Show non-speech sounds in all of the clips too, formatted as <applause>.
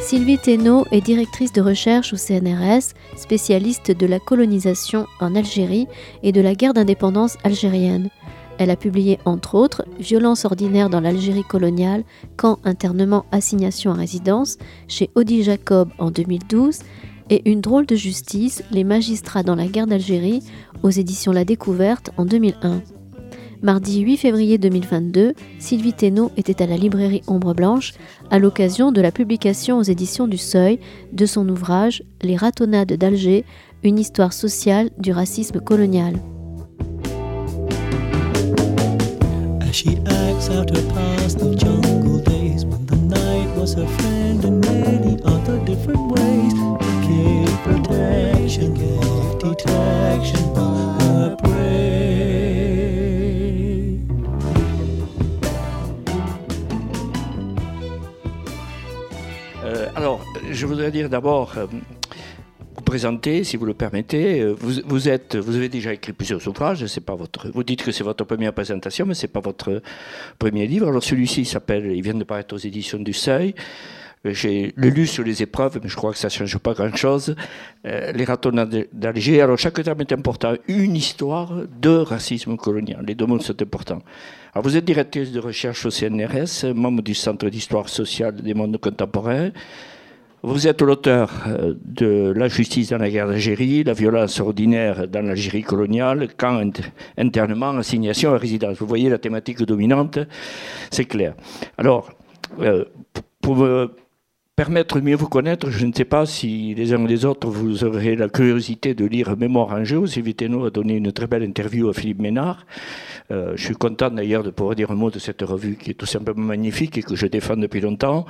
Sylvie Thénault est directrice de recherche au CNRS, spécialiste de la colonisation en Algérie et de la guerre d'indépendance algérienne. Elle a publié entre autres Violence ordinaire dans l'Algérie coloniale, camp, internement, assignation à résidence chez Audi Jacob en 2012 et Une drôle de justice, les magistrats dans la guerre d'Algérie aux éditions La Découverte en 2001. Mardi 8 février 2022, Sylvie Thénault était à la librairie Ombre Blanche à l'occasion de la publication aux éditions du Seuil de son ouvrage Les ratonnades d'Alger, une histoire sociale du racisme colonial. Je voudrais dire d'abord, euh, vous présenter, si vous le permettez. Euh, vous, vous, êtes, vous avez déjà écrit plusieurs ouvrages. Pas votre, vous dites que c'est votre première présentation, mais c'est pas votre premier livre. Alors celui-ci s'appelle, il vient de paraître aux éditions du Seuil. Euh, j'ai lu sur les épreuves, mais je crois que ça ne change pas grand-chose. les ratonnades d'Alger. Alors, chaque terme est important. Une histoire de racisme colonial. Les deux mots sont importants. Alors, vous êtes directrice de recherche au CNRS, membre du Centre d'histoire sociale des mondes contemporains. Vous êtes l'auteur euh, de La justice dans la guerre d'Algérie, La violence ordinaire dans l'Algérie coloniale, camp internement, assignation à résidence. Vous voyez la thématique dominante, c'est clair. Alors, euh, pour me permettre mieux vous connaître, je ne sais pas si les uns ou les autres vous aurez la curiosité de lire Mémoire en jeu. Sylvie a donné une très belle interview à Philippe Ménard. Euh, je suis content d'ailleurs de pouvoir dire un mot de cette revue qui est tout simplement magnifique et que je défends depuis longtemps.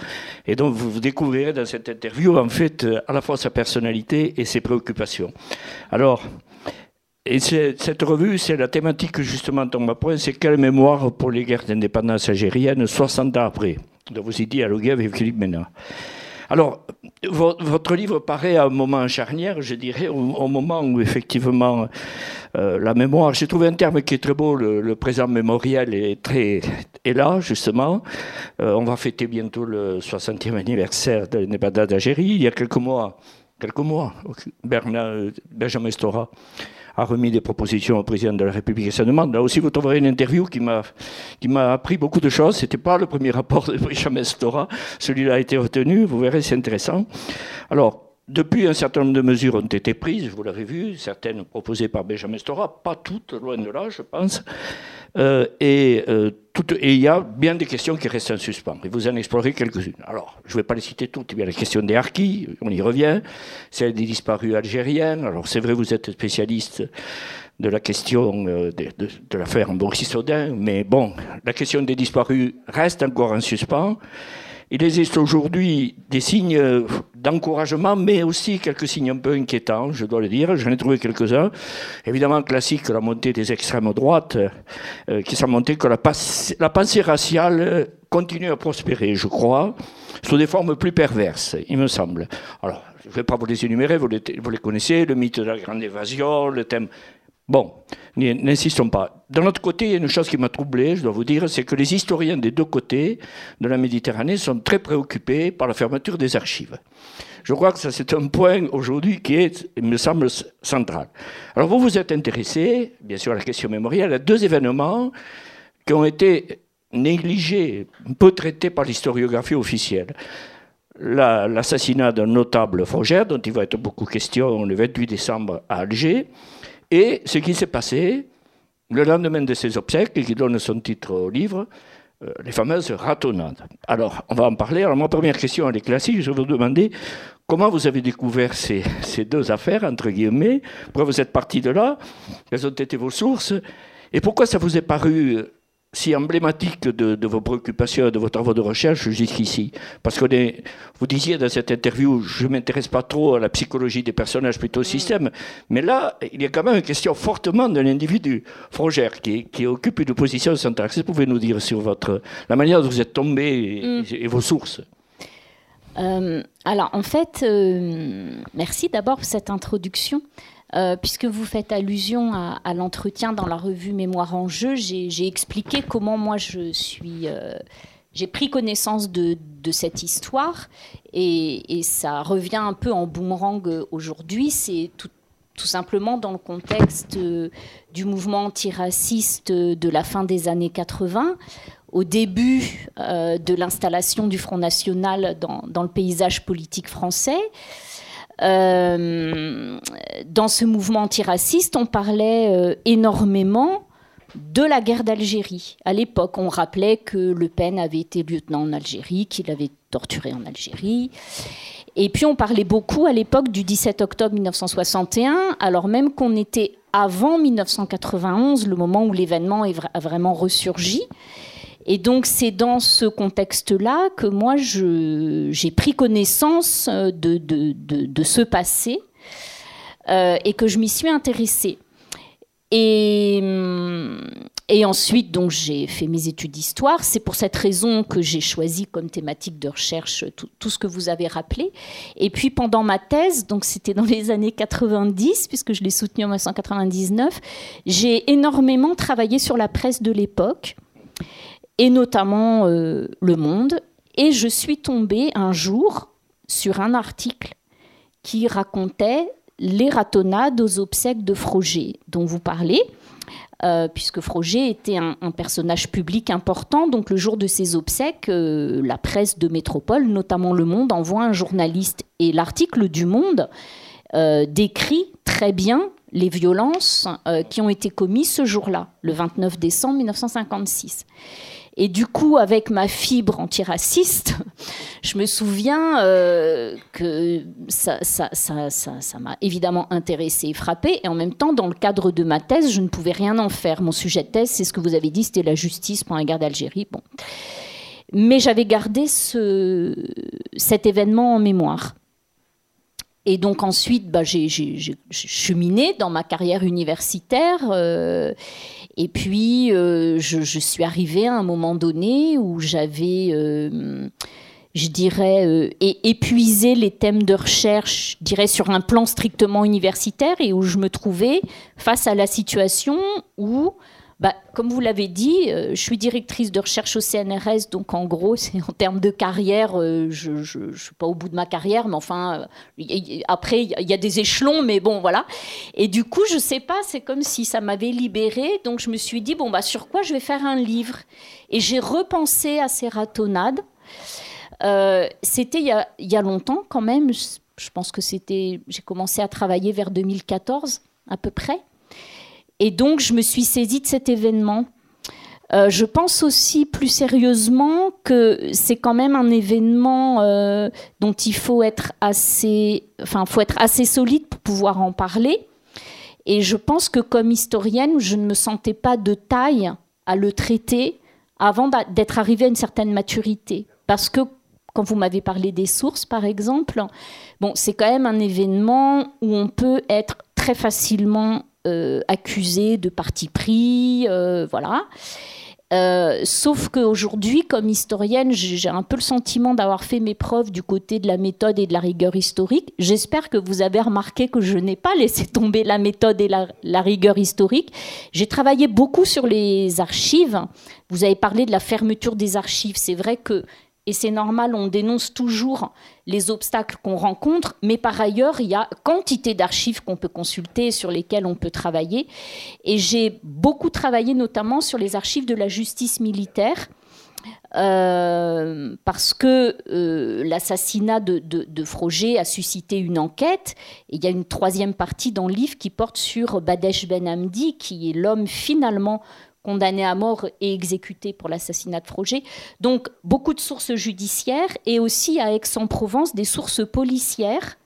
Et donc vous découvrirez dans cette interview en fait à la fois sa personnalité et ses préoccupations. Alors, et cette revue, c'est la thématique justement dont ma point, c'est quelle mémoire pour les guerres d'indépendance algérienne 60 ans après? Donc vous y dialoguez avec Philippe Ménard. Alors, votre livre paraît à un moment charnière, je dirais, au, moment où effectivement euh, la mémoire, j'ai trouvé un terme qui est très beau, le, présent mémoriel est, très, est là, justement. Euh, on va fêter bientôt le 60e anniversaire de l'indépendance d'Algérie. Il y a quelques mois, quelques mois, Bernard, Benjamin Stora a remis des propositions au président de la République et sa demande. Là aussi, vous trouverez une interview qui m'a, qui m'a appris beaucoup de choses. C'était pas le premier rapport de Benjamin Stora. Celui-là a été retenu. Vous verrez, c'est intéressant. Alors, depuis, un certain nombre de mesures ont été prises, vous l'avez vu, certaines proposées par Benjamin Stora, pas toutes, loin de là, je pense. Euh, et, euh, et, il y a bien des questions qui restent en suspens. Et vous en explorez quelques-unes. Alors, je ne vais pas les citer toutes. Il y a la question des harkis, on y revient. Celle des disparus algériens. Alors, c'est vrai, vous êtes spécialiste de la question euh, de, de, de l'affaire Sodin, mais bon, la question des disparus reste encore en suspens. Il existe aujourd'hui des signes d'encouragement, mais aussi quelques signes un peu inquiétants, je dois le dire. J'en ai trouvé quelques-uns. Évidemment, classique, la montée des extrêmes droites, euh, qui sont montées que la, pensée raciale continue à prospérer, je crois, sous des formes plus perverses, il me semble. Alors, je ne vais pas vous les énumérer, vous les, vous les connaissez, le mythe de la grande évasion, le thème Bon, n'insistons pas. D'un autre côté, il y a une chose qui m'a troublé, je dois vous dire, c'est que les historiens des deux côtés de la Méditerranée sont très préoccupés par la fermeture des archives. Je crois que ça, c'est un point aujourd'hui qui est, il me semble, central. Alors, vous vous êtes intéressé, bien sûr, à la question mémorielle, à deux événements qui ont été négligés, peu traités par l'historiographie officielle l'assassinat d'un notable Frogère, dont il va être beaucoup question le 28 décembre à Alger, et ce qui s'est passé le lendemain de ces obsèques, qui donne son titre au livre, euh, les fameuses ratonnades. Alors, on va en parler. Alors, ma première question, elle est classique. Je vais vous demander comment vous avez découvert ces, ces deux affaires, entre guillemets, pourquoi vous êtes parti de là, quelles ont été vos sources, et pourquoi ça vous est paru si emblématique de, vos préoccupations et de vos travaux de recherche jusqu'ici Parce que vous disiez dans cette interview, je ne m'intéresse pas trop à la psychologie des personnages, plutôt au système. Mais là, il y a quand même une question fortement de l'individu, Frogère, qui, qui, occupe une position centrale. Que vous pouvez nous dire sur votre, la manière dont vous êtes tombé et, mm. vos sources? Euh, alors en fait, euh, merci d'abord pour cette introduction. Euh, puisque vous faites allusion à, l'entretien dans la revue Mémoire en jeu, j'ai expliqué comment moi je suis. Euh, j'ai pris connaissance de, cette histoire et, ça revient un peu en boomerang aujourd'hui. C'est tout, simplement dans le contexte euh, du mouvement antiraciste de la fin des années 80, au début de l'installation du Front National dans le paysage politique français. Euh, dans ce mouvement antiraciste, on parlait euh, énormément de la guerre d'Algérie. À l'époque, on rappelait que Le Pen avait été lieutenant en Algérie, qu'il avait torturé en Algérie. Et puis on parlait beaucoup à l'époque du 17 octobre 1961, alors même qu'on était avant 1991, le moment où l'événement a vraiment ressurgi. Et donc c'est dans ce contexte-là que moi j'ai pris connaissance euh, de, ce passé euh, et que je m'y suis intéressée. Et, hum, et ensuite, donc, j'ai fait mes études d'histoire. C'est pour cette raison que j'ai choisi comme thématique de recherche tout, tout, ce que vous avez rappelé. Et puis, pendant ma thèse, donc c'était dans les années 90, puisque je l'ai soutenue en 1999, j'ai énormément travaillé sur la presse de l'époque et notamment euh, Le Monde. Et je suis tombée un jour sur un article qui racontait les ratonnades aux obsèques de Froger, dont vous parlez, euh, puisque Froger était un, personnage public important. Donc le jour de ses obsèques, euh, la presse de métropole, notamment Le Monde, envoie un journaliste. Et l'article du Monde décrit très bien les violences qui ont été commises ce jour-là, le 29 décembre 1956. Et du coup, avec ma fibre antiraciste, je me souviens euh, que ça, m'a évidemment intéressé et frappé. Et en même temps, dans le cadre de ma thèse, je ne pouvais rien en faire. Mon sujet de thèse, c'est ce que vous avez dit, c'était la justice pour la guerre d'Algérie. Bon. Mais j'avais gardé ce, cet événement en mémoire. Et donc ensuite, bah, j'ai cheminé dans ma carrière universitaire. Euh, et puis, euh, je, suis arrivée à un moment donné où j'avais, euh, je dirais, euh, épuisé les thèmes de recherche, je dirais, sur un plan strictement universitaire et où je me trouvais face à la situation où bah, comme vous l'avez dit, euh, je suis directrice de recherche au CNRS, donc en gros, <laughs> c'est en termes de carrière, euh, je ne suis pas au bout de ma carrière, mais enfin, euh, après, il y, a des échelons, mais bon, voilà. Et du coup, je ne sais pas, c'est comme si ça m'avait libérée, donc je me suis dit, bon, bah, sur quoi je vais faire un livre? Et j'ai repensé à ces ratonnades. c'était il, il y, a, longtemps quand même, je pense que c'était, j'ai commencé à travailler vers 2014 à peu près. Et donc, je me suis saisie de cet événement. Euh, je pense aussi plus sérieusement que c'est quand même un événement euh, dont il faut être assez, enfin, faut être assez solide pour pouvoir en parler. Et je pense que comme historienne, je ne me sentais pas de taille à le traiter avant d'être arrivée à une certaine maturité. Parce que quand vous m'avez parlé des sources, par exemple, bon, c'est quand même un événement où on peut être très facilement accusé de parti pris, euh, voilà. Euh, sauf qu'aujourd'hui, comme historienne, j'ai un peu le sentiment d'avoir fait mes preuves du côté de la méthode et de la rigueur historique. J'espère que vous avez remarqué que je n'ai pas laissé tomber la méthode et la rigueur historique. J'ai travaillé beaucoup sur les archives. Vous avez parlé de la fermeture des archives. C'est vrai que et c'est normal, on dénonce toujours les obstacles qu'on rencontre, mais par ailleurs, il y a quantité d'archives qu'on peut consulter, sur lesquelles on peut travailler. Et j'ai beaucoup travaillé notamment sur les archives de la justice militaire. Euh, parce que euh, l'assassinat de, Froger a suscité une enquête. Il y a une troisième partie dans le livre qui porte sur Badesh Ben Hamdi, qui est l'homme finalement condamné à mort et exécuté pour l'assassinat de Froger. Donc beaucoup de sources judiciaires et aussi à Aix-en-Provence des sources policières.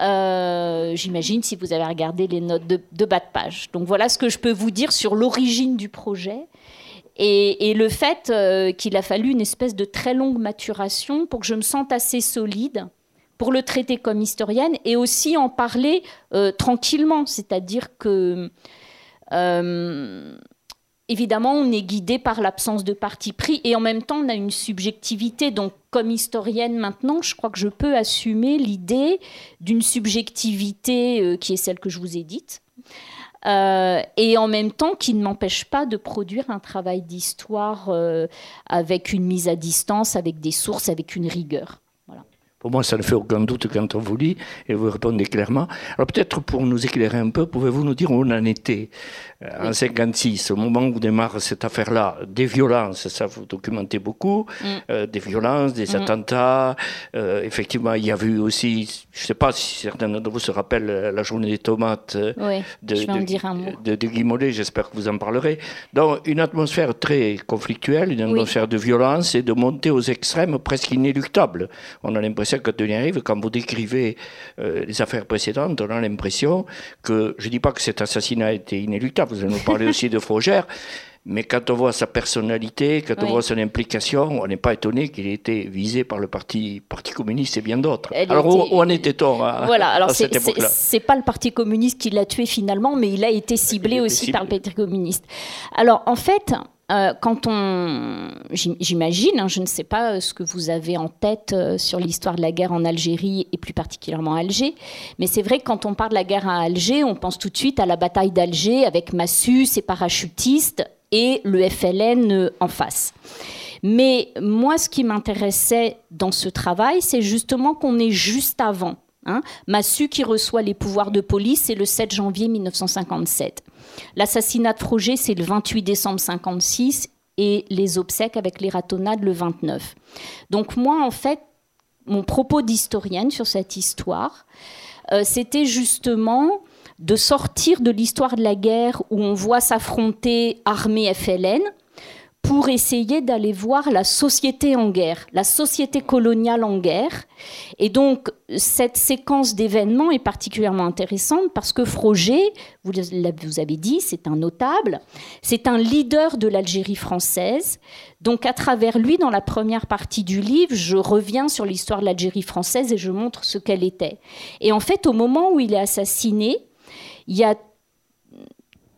Euh, j'imagine si vous avez regardé les notes de, bas de page. Donc voilà ce que je peux vous dire sur l'origine du projet et, le fait euh, qu'il a fallu une espèce de très longue maturation pour que je me sente assez solide pour le traiter comme historienne et aussi en parler euh, tranquillement. C'est-à-dire que évidemment, on est guidé par l'absence de parti pris et en même temps, on a une subjectivité. Donc, comme historienne maintenant, je crois que je peux assumer l'idée d'une subjectivité euh, qui est celle que je vous ai dite. Euh, et en même temps qui ne m'empêche pas de produire un travail d'histoire euh, avec une mise à distance, avec des sources, avec une rigueur. Pour moi, ça ne fait aucun doute quand on vous lit et vous répondez clairement. Alors peut-être pour nous éclairer un peu, pouvez-vous nous dire où on en était en 56, au moment où démarre cette affaire-là, des violences, ça vous documentez beaucoup, mm. euh, des violences, des mm. attentats. Euh, effectivement, il y a eu aussi, je ne sais pas si certains d'entre vous se rappellent la journée des tomates de, de, de, Guy Mollet, j'espère que vous en parlerez. Donc une atmosphère très conflictuelle, une atmosphère de violence et de montée aux extrêmes presque inéluctable. On a l'impression que Denis arrive, quand vous décrivez les affaires précédentes, on a l'impression que, je ne dis pas que cet assassinat était inéluctable, vous allez nous parler aussi de Frogère. Mais quand on voit sa personnalité, quand on voit son implication, on n'est pas étonné qu'il ait été visé par le Parti, Parti communiste et bien d'autres. Alors où, en était-on à, voilà, alors c'est pas le Parti communiste qui l'a tué finalement, mais il a été ciblé aussi par le Parti communiste. Alors en fait, euh, quand on, j'imagine, hein, je ne sais pas euh, ce que vous avez en tête euh, sur l'histoire de la guerre en Algérie et plus particulièrement Alger, mais c'est vrai que quand on parle de la guerre à Alger, on pense tout de suite à la bataille d'Alger avec Massu, ses parachutistes et le FLN en face. Mais moi, ce qui m'intéressait dans ce travail, c'est justement qu'on est juste avant. Hein. Massu qui reçoit les pouvoirs de police, c'est le 7 janvier 1957. L'assassinat de Froger, c'est le 28 décembre 56 et les obsèques avec les ratonnades le 29. Donc moi, en fait, mon propos d'historienne sur cette histoire, euh, c'était justement de sortir de l'histoire de la guerre où on voit s'affronter armée FLN, pour essayer d'aller voir la société en guerre, la société coloniale en guerre. Et donc, cette séquence d'événements est particulièrement intéressante parce que Froger, vous, vous avez dit, c'est un notable, c'est un leader de l'Algérie française. Donc, à travers lui, dans la première partie du livre, je reviens sur l'histoire de l'Algérie française et je montre ce qu'elle était. Et en fait, au moment où il est assassiné, il y a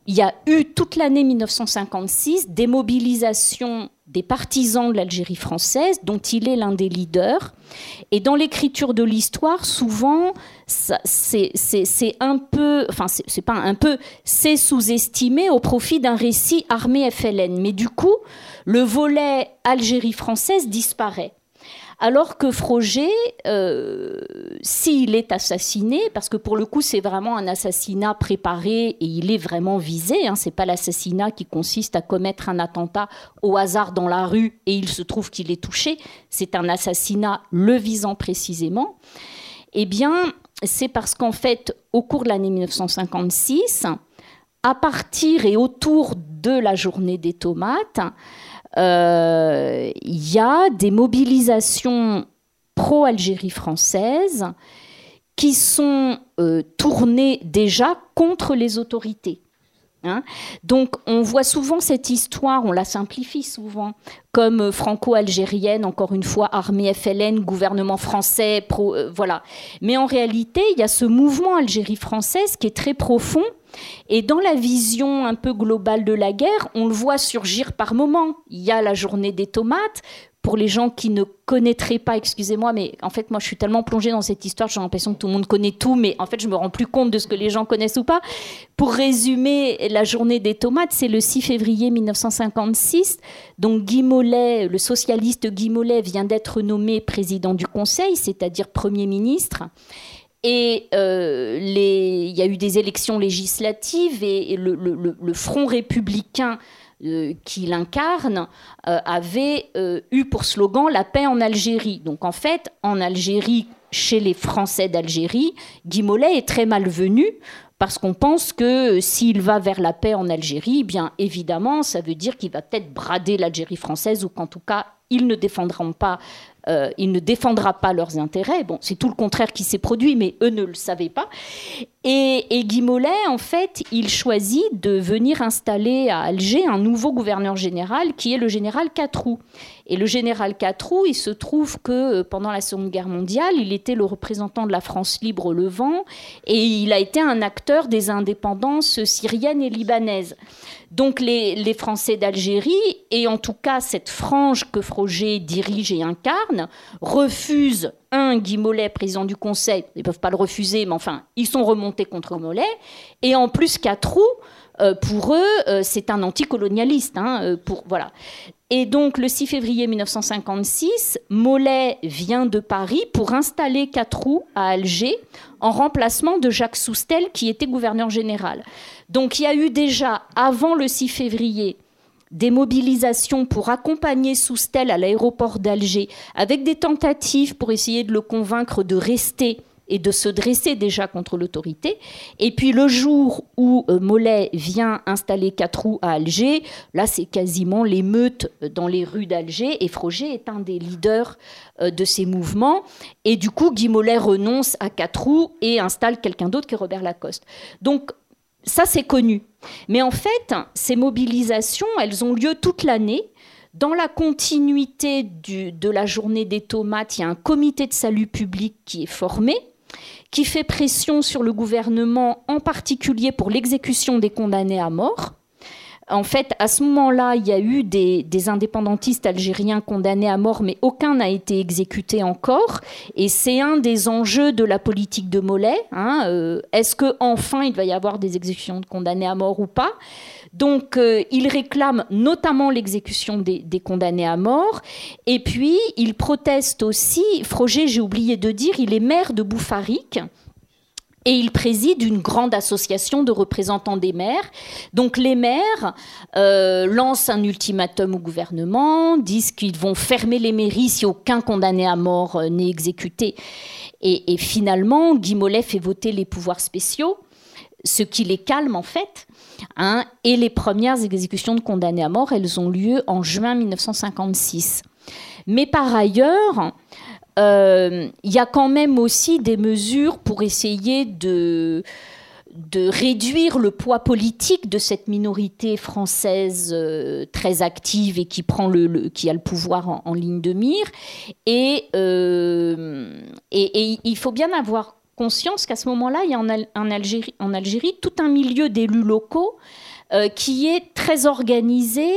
il y a eu toute l'année 1956 des mobilisations des partisans de l'Algérie française, dont il est l'un des leaders. Et dans l'écriture de l'histoire, souvent, c'est un peu, enfin, c'est pas un peu, c'est sous-estimé au profit d'un récit armé FLN. Mais du coup, le volet Algérie française disparaît. Alors que Froger, euh, s'il est assassiné, parce que pour le coup c'est vraiment un assassinat préparé et il est vraiment visé, hein, c'est pas l'assassinat qui consiste à commettre un attentat au hasard dans la rue et il se trouve qu'il est touché, c'est un assassinat le visant précisément. Eh bien, c'est parce qu'en fait, au cours de l'année 1956, à partir et autour de la journée des tomates, il euh, y a des mobilisations pro-Algérie française qui sont euh, tournées déjà contre les autorités. Hein. Donc on voit souvent cette histoire, on la simplifie souvent, comme franco-algérienne, encore une fois, armée FLN, gouvernement français, euh, voilà. Mais en réalité, il y a ce mouvement Algérie française qui est très profond et dans la vision un peu globale de la guerre, on le voit surgir par moments. Il y a la journée des tomates. Pour les gens qui ne connaîtraient pas, excusez-moi, mais en fait, moi, je suis tellement plongée dans cette histoire, j'ai l'impression que tout le monde connaît tout, mais en fait, je me rends plus compte de ce que les gens connaissent ou pas. Pour résumer, la journée des tomates, c'est le 6 février 1956. Donc, Guy Mollet, le socialiste Guy Mollet, vient d'être nommé président du Conseil, c'est-à-dire Premier ministre. Et euh, il y a eu des élections législatives et, le, Front républicain euh, qui l'incarne euh, avait eu pour slogan la paix en Algérie. Donc en fait, en Algérie, chez les Français d'Algérie, Guy Mollet est très malvenu parce qu'on pense que s'il va vers la paix en Algérie, eh bien évidemment, ça veut dire qu'il va peut-être brader l'Algérie française ou qu'en tout cas, ils ne défendront pas euh, il ne défendra pas leurs intérêts. Bon, c'est tout le contraire qui s'est produit, mais eux ne le savaient pas. Et, et Guy Mollet, en fait, il choisit de venir installer à Alger un nouveau gouverneur général qui est le général Catroux. Et le général Catroux, il se trouve que euh, pendant la Seconde Guerre mondiale, il était le représentant de la France libre au Levant et il a été un acteur des indépendances syriennes et libanaises. Donc les, Français d'Algérie, et en tout cas cette frange que Froger dirige et incarne, refusent un Guy Mollet, président du Conseil, ils ne peuvent pas le refuser, mais enfin, ils sont remontés contre Mollet, et en plus Catroux, euh, pour eux, euh, c'est un anticolonialiste. Hein, voilà. Et donc, le 6 février 1956, Mollet vient de Paris pour installer Catroux à Alger en remplacement de Jacques Soustel, qui était gouverneur général. Donc, il y a eu déjà, avant le 6 février, des mobilisations pour accompagner Soustel à l'aéroport d'Alger, avec des tentatives pour essayer de le convaincre de rester et de se dresser déjà contre l'autorité. Et puis le jour où euh, Mollet vient installer Catroux à Alger, là c'est quasiment l'émeute dans les rues d'Alger et Froger est un des leaders euh, de ces mouvements. Et du coup, Guy Mollet renonce à Catroux et installe quelqu'un d'autre qui est Robert Lacoste. Donc ça c'est connu. Mais en fait, ces mobilisations, elles ont lieu toute l'année. Dans la continuité de la journée des tomates, il y a un comité de salut public qui est formé qui fait pression sur le gouvernement, en particulier pour l'exécution des condamnés à mort. En fait, à ce moment-là, il y a eu des, indépendantistes algériens condamnés à mort, mais aucun n'a été exécuté encore. Et c'est un des enjeux de la politique de Mollet. Hein, euh, est-ce que enfin il va y avoir des exécutions de condamnés à mort ou pas? Donc, euh, il réclame notamment l'exécution des, condamnés à mort. Et puis, il proteste aussi, Froger, j'ai oublié de dire, il est maire de Bouffarique. Et il préside une grande association de représentants des maires. Donc les maires euh, lancent un ultimatum au gouvernement, disent qu'ils vont fermer les mairies si aucun condamné à mort euh, n'est exécuté. Et, finalement, Guy Mollet fait voter les pouvoirs spéciaux, ce qui les calme en fait. Hein, et les premières exécutions de condamnés à mort, elles ont lieu en juin 1956. Mais par ailleurs, il y a quand même aussi des mesures pour essayer de, réduire le poids politique de cette minorité française euh, très active et qui, prend le, qui a le pouvoir en, ligne de mire. Et, euh, et, il faut bien avoir conscience qu'à ce moment-là, il y a en, Algérie, en Algérie tout un milieu d'élus locaux euh, qui est très organisé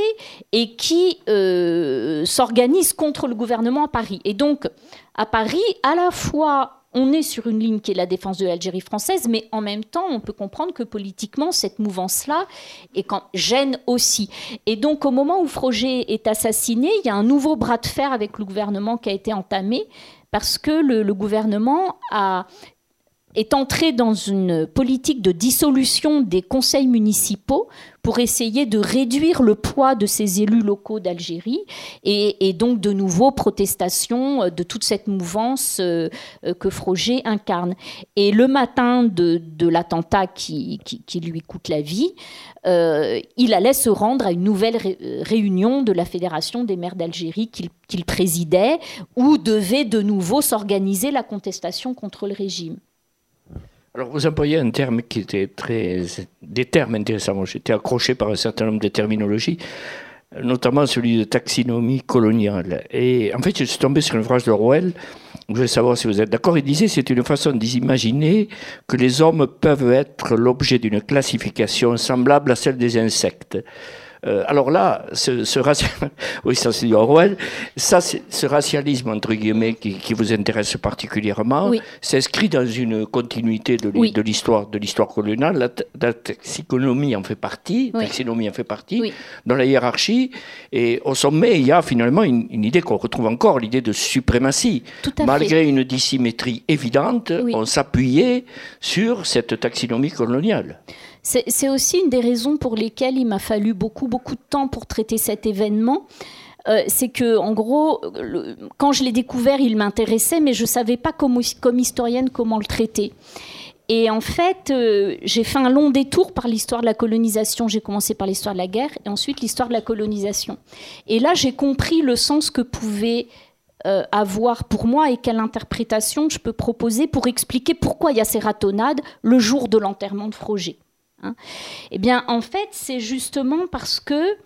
et qui euh, s'organise contre le gouvernement à Paris. Et donc, à Paris, à la fois, on est sur une ligne qui est la défense de l'Algérie française, mais en même temps, on peut comprendre que politiquement, cette mouvance-là gêne aussi. Et donc, au moment où Froger est assassiné, il y a un nouveau bras de fer avec le gouvernement qui a été entamé parce que le gouvernement a est entré dans une politique de dissolution des conseils municipaux pour essayer de réduire le poids de ces élus locaux d'Algérie et, donc de nouveau protestation de toute cette mouvance euh, que Froger incarne. Et le matin de, l'attentat qui, lui coûte la vie, euh, il allait se rendre à une nouvelle réunion de la Fédération des maires d'Algérie qu'il présidait, où devait de nouveau s'organiser la contestation contre le régime. Alors, vous employez un terme qui était très. des termes intéressants. J'étais accroché par un certain nombre de terminologies, notamment celui de taxinomie coloniale. Et en fait, je suis tombé sur une phrase de Orwell. Je voulais savoir si vous êtes d'accord. Il disait c'est une façon d'imaginer que les hommes peuvent être l'objet d'une classification semblable à celle des insectes. Euh, alors là, ce, ce <laughs> oui, ça c'est Orwell, ça, ce racialisme entre guillemets qui, qui vous intéresse particulièrement, s'inscrit dans une continuité de, l'histoire de l'histoire coloniale. La, taxinomie en fait partie, taxinomie en fait partie dans la hiérarchie. Et au sommet, il y a finalement une, idée qu'on retrouve encore, l'idée de suprématie. Malgré une dissymétrie évidente, on s'appuyait sur cette taxinomie coloniale. C'est aussi une des raisons pour lesquelles il m'a fallu beaucoup, beaucoup de temps pour traiter cet événement. Euh, c'est que, en gros, quand je l'ai découvert, il m'intéressait, mais je ne savais pas comme, comme, historienne comment le traiter. Et en fait, euh, j'ai fait un long détour par l'histoire de la colonisation. J'ai commencé par l'histoire de la guerre et ensuite l'histoire de la colonisation. Et là, j'ai compris le sens que pouvait euh, avoir pour moi et quelle interprétation je peux proposer pour expliquer pourquoi il y a ces ratonnades le jour de l'enterrement de Froger. Hein. eh bien, en fait, c'est justement parce que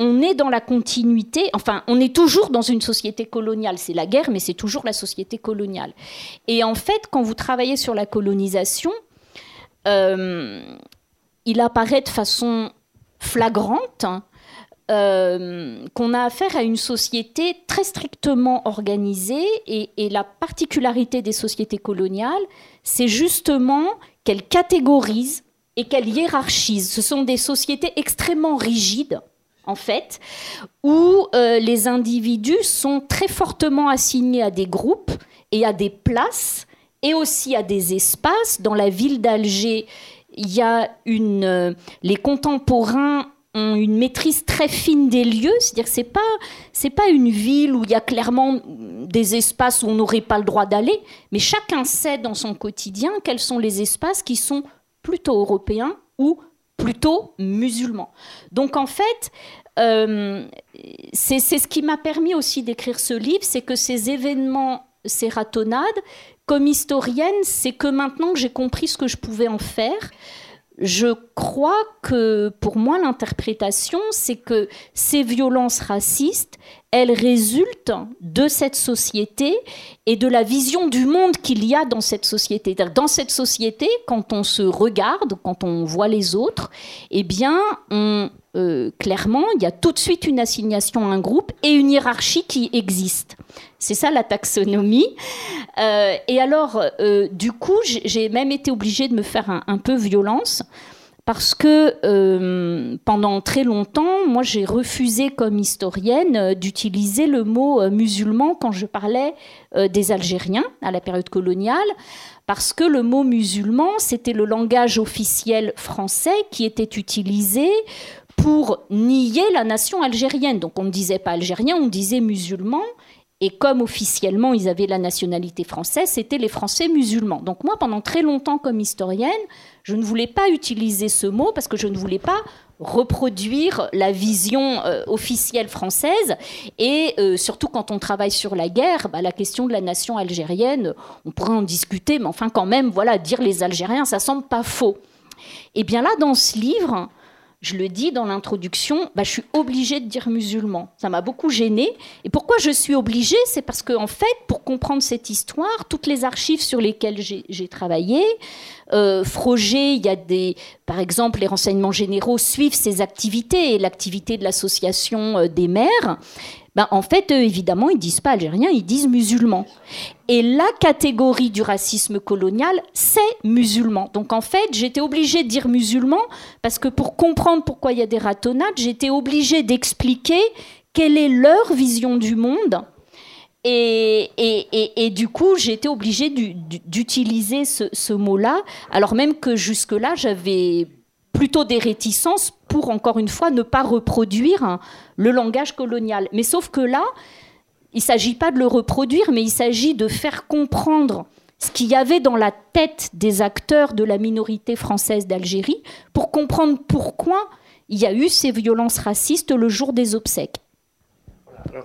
on est dans la continuité, enfin, on est toujours dans une société coloniale. C'est la guerre, mais c'est toujours la société coloniale. Et en fait, quand vous travaillez sur la colonisation, euh, il apparaît de façon flagrante euh, qu'on a affaire à une société très strictement organisée et la particularité des sociétés coloniales, c'est justement qu'elles catégorisent et qu'elles hiérarchisent. Ce sont des sociétés extrêmement rigides en fait, où euh, les individus sont très fortement assignés à des groupes et à des places et aussi à des espaces. Dans la ville d'Alger, il y a une, euh, les contemporains ont une maîtrise très fine des lieux, c'est-à-dire que c'est pas pas une ville où il y a clairement des espaces où on n'aurait pas le droit d'aller, mais chacun sait dans son quotidien quels sont les espaces qui sont plutôt européens ou plutôt musulmans. Donc en fait, euh, c'est ce qui m'a permis aussi d'écrire ce livre, c'est que ces événements, ces ratonnades, comme historienne, c'est que maintenant que j'ai compris ce que je pouvais en faire, je crois que pour moi l'interprétation, c'est que ces violences racistes, elles résultent de cette société et de la vision du monde qu'il y a dans cette société. Dans cette société, quand on se regarde, quand on voit les autres, eh bien, euh, clairement, il y a tout de suite une assignation à un groupe et une hiérarchie qui existe. C'est ça la taxonomie. Euh, et alors, euh, du coup, j'ai même été obligée de me faire un, peu violence parce que pendant très longtemps, moi, j'ai refusé comme historienne d'utiliser le mot musulman quand je parlais des Algériens à la période coloniale parce que le mot musulman, c'était le langage officiel français qui était utilisé pour nier la nation algérienne. Donc on ne disait pas algérien, on disait musulman. Et comme officiellement ils avaient la nationalité française, c'était les Français musulmans. Donc moi, pendant très longtemps comme historienne, je ne voulais pas utiliser ce mot parce que je ne voulais pas reproduire la vision euh, officielle française. Et euh, surtout quand on travaille sur la guerre, bah, la question de la nation algérienne, on pourrait en discuter, mais enfin quand même, voilà, dire les Algériens, ça semble pas faux. Et bien là, dans ce livre, je le dis dans l'introduction, bah, je suis obligée de dire musulman. Ça m'a beaucoup gênée. Et pourquoi je suis obligée? C'est parce qu'en en fait, pour comprendre cette histoire, toutes les archives sur lesquelles j'ai travaillé, euh, Froger, il y a des, par exemple, les renseignements généraux suivent ses activités et l'activité de l'association euh, des maires. Ben, en fait, eux, évidemment, ils disent pas algériens, ils disent musulmans. Et la catégorie du racisme colonial, c'est musulman. Donc en fait, j'étais obligée de dire musulman parce que pour comprendre pourquoi il y a des ratonnades, j'étais obligée d'expliquer quelle est leur vision du monde. Et, et, et, du coup, été obligée d'utiliser ce, ce mot-là, alors même que jusque-là, j'avais plutôt des réticences pour, encore une fois, ne pas reproduire le langage colonial. Mais sauf que là, il ne s'agit pas de le reproduire, mais il s'agit de faire comprendre ce qu'il y avait dans la tête des acteurs de la minorité française d'Algérie pour comprendre pourquoi il y a eu ces violences racistes le jour des obsèques.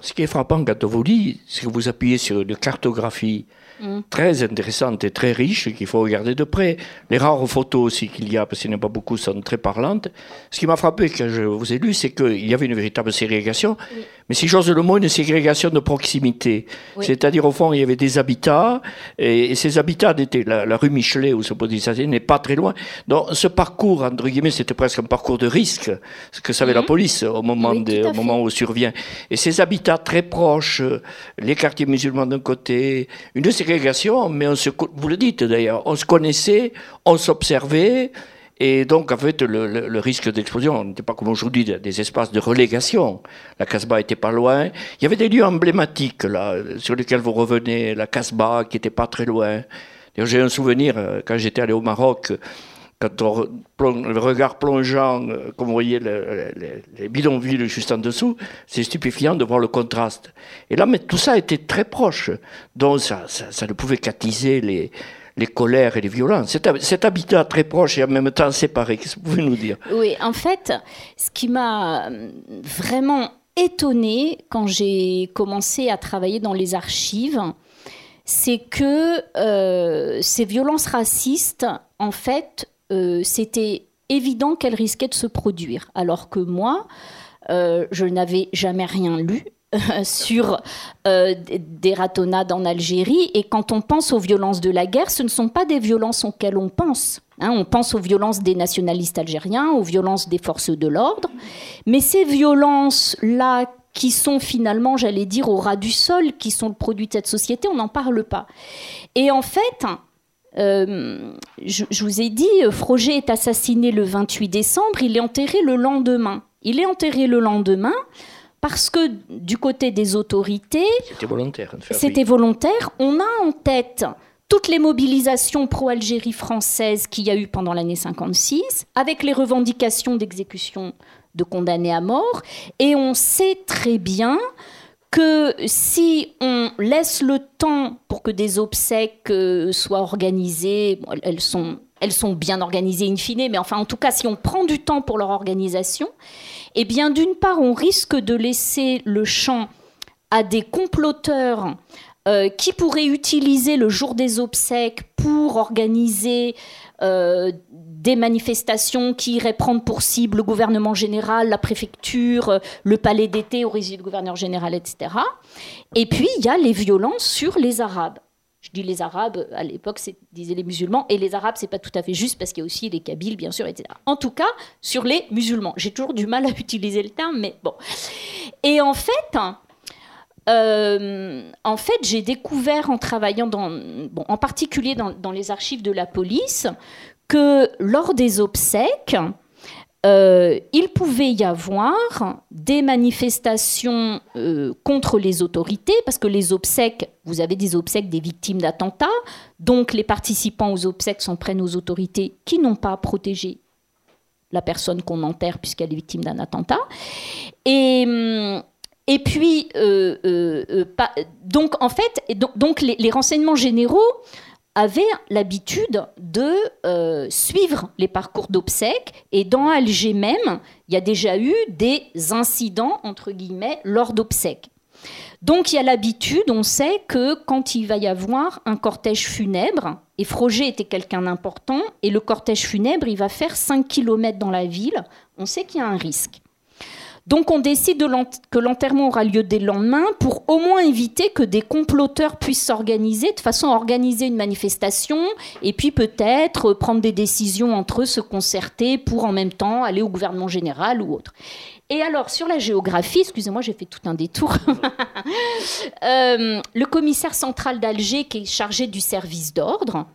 ce qui est frappant quand vous c'est que vous appuyez sur une cartographie Mm. très intéressante et très riche qu'il faut regarder de près. Les rares photos aussi qu'il y a, parce qu'il n'y en a pas beaucoup, sont très parlantes. Ce qui m'a frappé quand je vous ai lu, c'est qu'il y avait une véritable ségrégation, mais si j'ose le mot, une ségrégation de proximité. C'est-à-dire, au fond, il y avait des habitats, et, ces habitats étaient la, rue Michelet, où ce police n'est pas très loin. Donc, ce parcours, entre guillemets, c'était presque un parcours de risque, ce que savait la mm. police au moment, au moment où survient. Et ces habitats très proches, les quartiers musulmans d'un côté, une ségrégation, mais on se, vous le dites d'ailleurs, on se connaissait, on s'observait, et donc, en fait, le, risque d'explosion n'était pas comme aujourd'hui des espaces de relégation. La Casbah était pas loin. Il y avait des lieux emblématiques, là, sur lesquels vous revenez. La Casbah, qui était pas très loin. J'ai un souvenir, euh, quand j'étais allé au Maroc, quand on, le regard plongeant, euh, comme vous voyez les bidonvilles juste en dessous, c'est stupéfiant de voir le contraste. Et là, mais tout ça était très proche. Donc, ça, ça, ne pouvait qu'attiser les, les colères et les violences. Cet, cet, habitat très proche et en même temps séparé, qu'est-ce que vous pouvez nous dire? Oui, en fait, ce qui m'a vraiment étonnée quand j'ai commencé à travailler dans les archives, c'est que euh, ces violences racistes, en fait, euh, c'était évident qu'elles risquaient de se produire, alors que moi, euh, je n'avais jamais rien lu <laughs> sur des ratonnades en Algérie. Et quand on pense aux violences de la guerre, ce ne sont pas des violences auxquelles on pense. Hein. on pense aux violences des nationalistes algériens, aux violences des forces de l'ordre. Mais ces violences-là qui sont finalement, j'allais dire, au ras du sol, qui sont le produit de cette société, on n'en parle pas. Et en fait, euh, je, vous ai dit, Froger est assassiné le 28 décembre, il est enterré le lendemain. Il est enterré le lendemain parce que du côté des autorités, c'était volontaire. C'était volontaire. On a en tête toutes les mobilisations pro-Algérie française qu'il y a eu pendant l'année 56, avec les revendications d'exécution de condamnés à mort. Et on sait très bien que si on laisse le temps pour que des obsèques euh, soient organisées, elles sont, elles sont bien organisées in fine, mais enfin en tout cas si on prend du temps pour leur organisation, eh bien d'une part on risque de laisser le champ à des comploteurs euh, qui pourraient utiliser le jour des obsèques pour organiser euh, des manifestations qui iraient prendre pour cible le gouvernement général, la préfecture, euh, le palais d'été au résident du gouverneur général, etc. Et puis, il y a les violences sur les Arabes. Je dis les Arabes, à l'époque, disaient les musulmans, et les Arabes, c'est pas tout à fait juste parce qu'il y a aussi les Kabyles, bien sûr, etc. En tout cas, sur les musulmans. J'ai toujours du mal à <laughs> utiliser le terme, mais bon. Et en fait, euh, en fait, j'ai découvert en travaillant dans, en particulier dans, les archives de la police, que lors des obsèques, euh, il pouvait y avoir des manifestations euh, contre les autorités, parce que les obsèques, vous avez des obsèques des victimes d'attentats, donc les participants aux obsèques s'en prennent aux autorités qui n'ont pas protégé la personne qu'on enterre puisqu'elle est victime d'un attentat. Et puis, euh, euh, euh, donc en fait, donc, les, renseignements généraux avaient l'habitude de suivre les parcours d'obsèques. Et dans Alger même, il y a déjà eu des incidents, entre guillemets, lors d'obsèques. Donc il y a l'habitude, on sait que quand il va y avoir un cortège funèbre, et Froger était quelqu'un d'important, et le cortège funèbre, il va faire 5 km dans la ville, on sait qu'il y a un risque. Donc on décide que l'enterrement aura lieu dès le lendemain pour au moins éviter que des comploteurs puissent s'organiser, de façon à organiser une manifestation et puis peut-être prendre des décisions entre eux, se concerter pour en même temps aller au gouvernement général ou autre. Et alors, sur la géographie, excusez-moi, j'ai fait tout un détour. <laughs> Euh, le commissaire central d'Alger, qui est chargé du service d'ordre,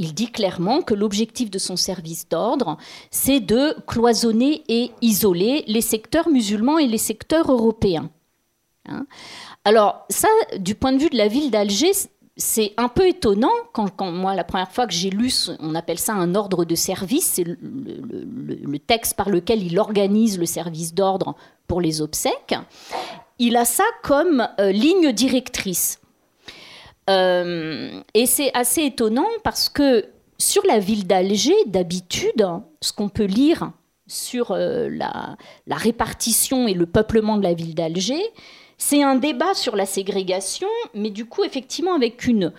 il dit clairement que l'objectif de son service d'ordre, c'est de cloisonner et isoler les secteurs musulmans et les secteurs européens. Hein. Alors ça, du point de vue de la ville d'Alger, c'est un peu étonnant quand, moi, la première fois que j'ai lu, on appelle ça un ordre de service, c'est le, texte par lequel il organise le service d'ordre pour les obsèques. Il a ça comme euh, ligne directrice. Euh, et c'est assez étonnant parce que sur la ville d'Alger, d'habitude, ce qu'on peut lire sur euh, la, répartition et le peuplement de la ville d'Alger, c'est un débat sur la ségrégation, mais du coup, effectivement, avec une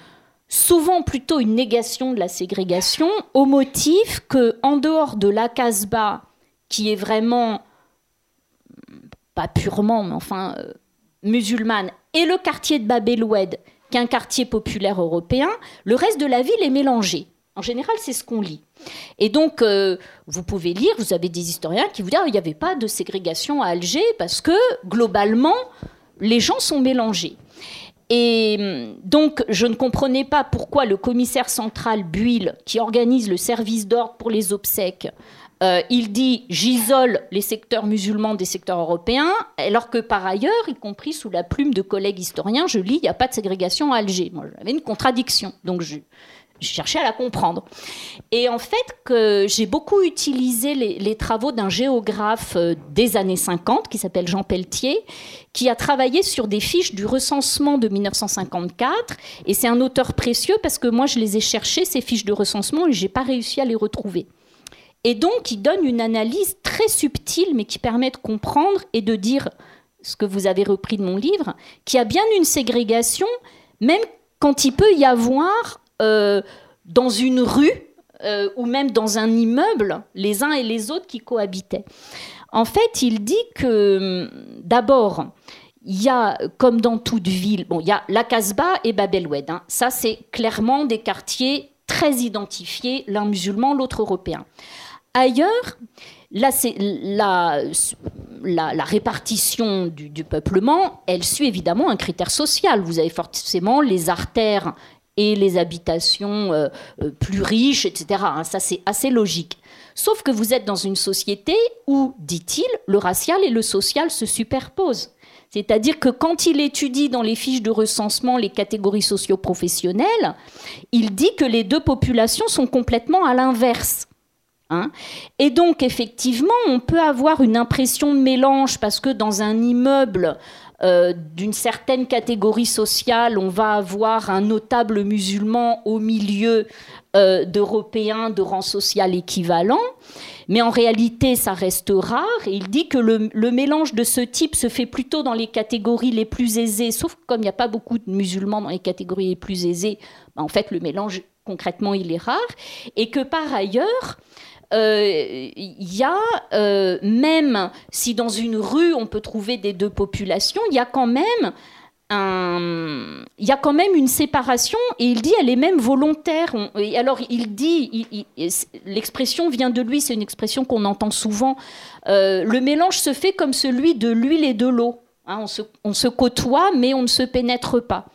souvent plutôt une négation de la ségrégation, au motif que en dehors de la Casbah, qui est vraiment pas purement, mais enfin euh, musulmane, et le quartier de Bab el-Oued, qu'un quartier populaire européen, le reste de la ville est mélangé. En général, c'est ce qu'on lit. Et donc, euh, vous pouvez lire, vous avez des historiens qui vous disent qu'il n'y avait pas de ségrégation à Alger parce que, globalement, les gens sont mélangés. Et hum, donc, je ne comprenais pas pourquoi le commissaire central Buil, qui organise le service d'ordre pour les obsèques, euh, il dit j'isole les secteurs musulmans des secteurs européens, alors que par ailleurs, y compris sous la plume de collègues historiens, je lis il n'y a pas de ségrégation à Alger. Moi, j'avais une contradiction, donc je, cherchais à la comprendre. Et en fait, que j'ai beaucoup utilisé les, travaux d'un géographe euh, des années 50 qui s'appelle Jean Pelletier, qui a travaillé sur des fiches du recensement de 1954. Et c'est un auteur précieux parce que moi, je les ai cherchées, ces fiches de recensement, et j'ai pas réussi à les retrouver. Et donc, il donne une analyse très subtile, mais qui permet de comprendre et de dire ce que vous avez repris de mon livre, qu'il y a bien une ségrégation, même quand il peut y avoir euh, dans une rue euh, ou même dans un immeuble les uns et les autres qui cohabitaient. En fait, il dit que d'abord, il y a, comme dans toute ville, bon, il y a la Casbah et Bab el hein. Ça, c'est clairement des quartiers très identifiés, l'un musulman, l'autre européen. Ailleurs, la, répartition du, peuplement, elle suit évidemment un critère social. Vous avez forcément les artères et les habitations euh, euh, plus riches, etc. Hein. ça, c'est assez logique. Sauf que vous êtes dans une société où, dit-il, le racial et le social se superposent. C'est-à-dire que quand il étudie dans les fiches de recensement les catégories socio-professionnelles, il dit que les deux populations sont complètement à l'inverse. Hein. et donc, effectivement, on peut avoir une impression de mélange parce que dans un immeuble euh, d'une certaine catégorie sociale, on va avoir un notable musulman au milieu euh, d'Européens de rang social équivalent. Mais en réalité, ça reste rare. Il dit que le, mélange de ce type se fait plutôt dans les catégories les plus aisées, sauf que comme il n'y a pas beaucoup de musulmans dans les catégories les plus aisées, bah, en fait, le mélange, concrètement, il est rare. Et que par ailleurs, euh, il y a, euh, même si dans une rue on peut trouver des deux populations, il y a quand même il y a quand même une séparation et il dit elle est même volontaire. alors il dit, l'expression vient de lui, c'est une expression qu'on entend souvent. Euh, le mélange se fait comme celui de l'huile et de l'eau. Hein, on se côtoie mais on ne se pénètre pas.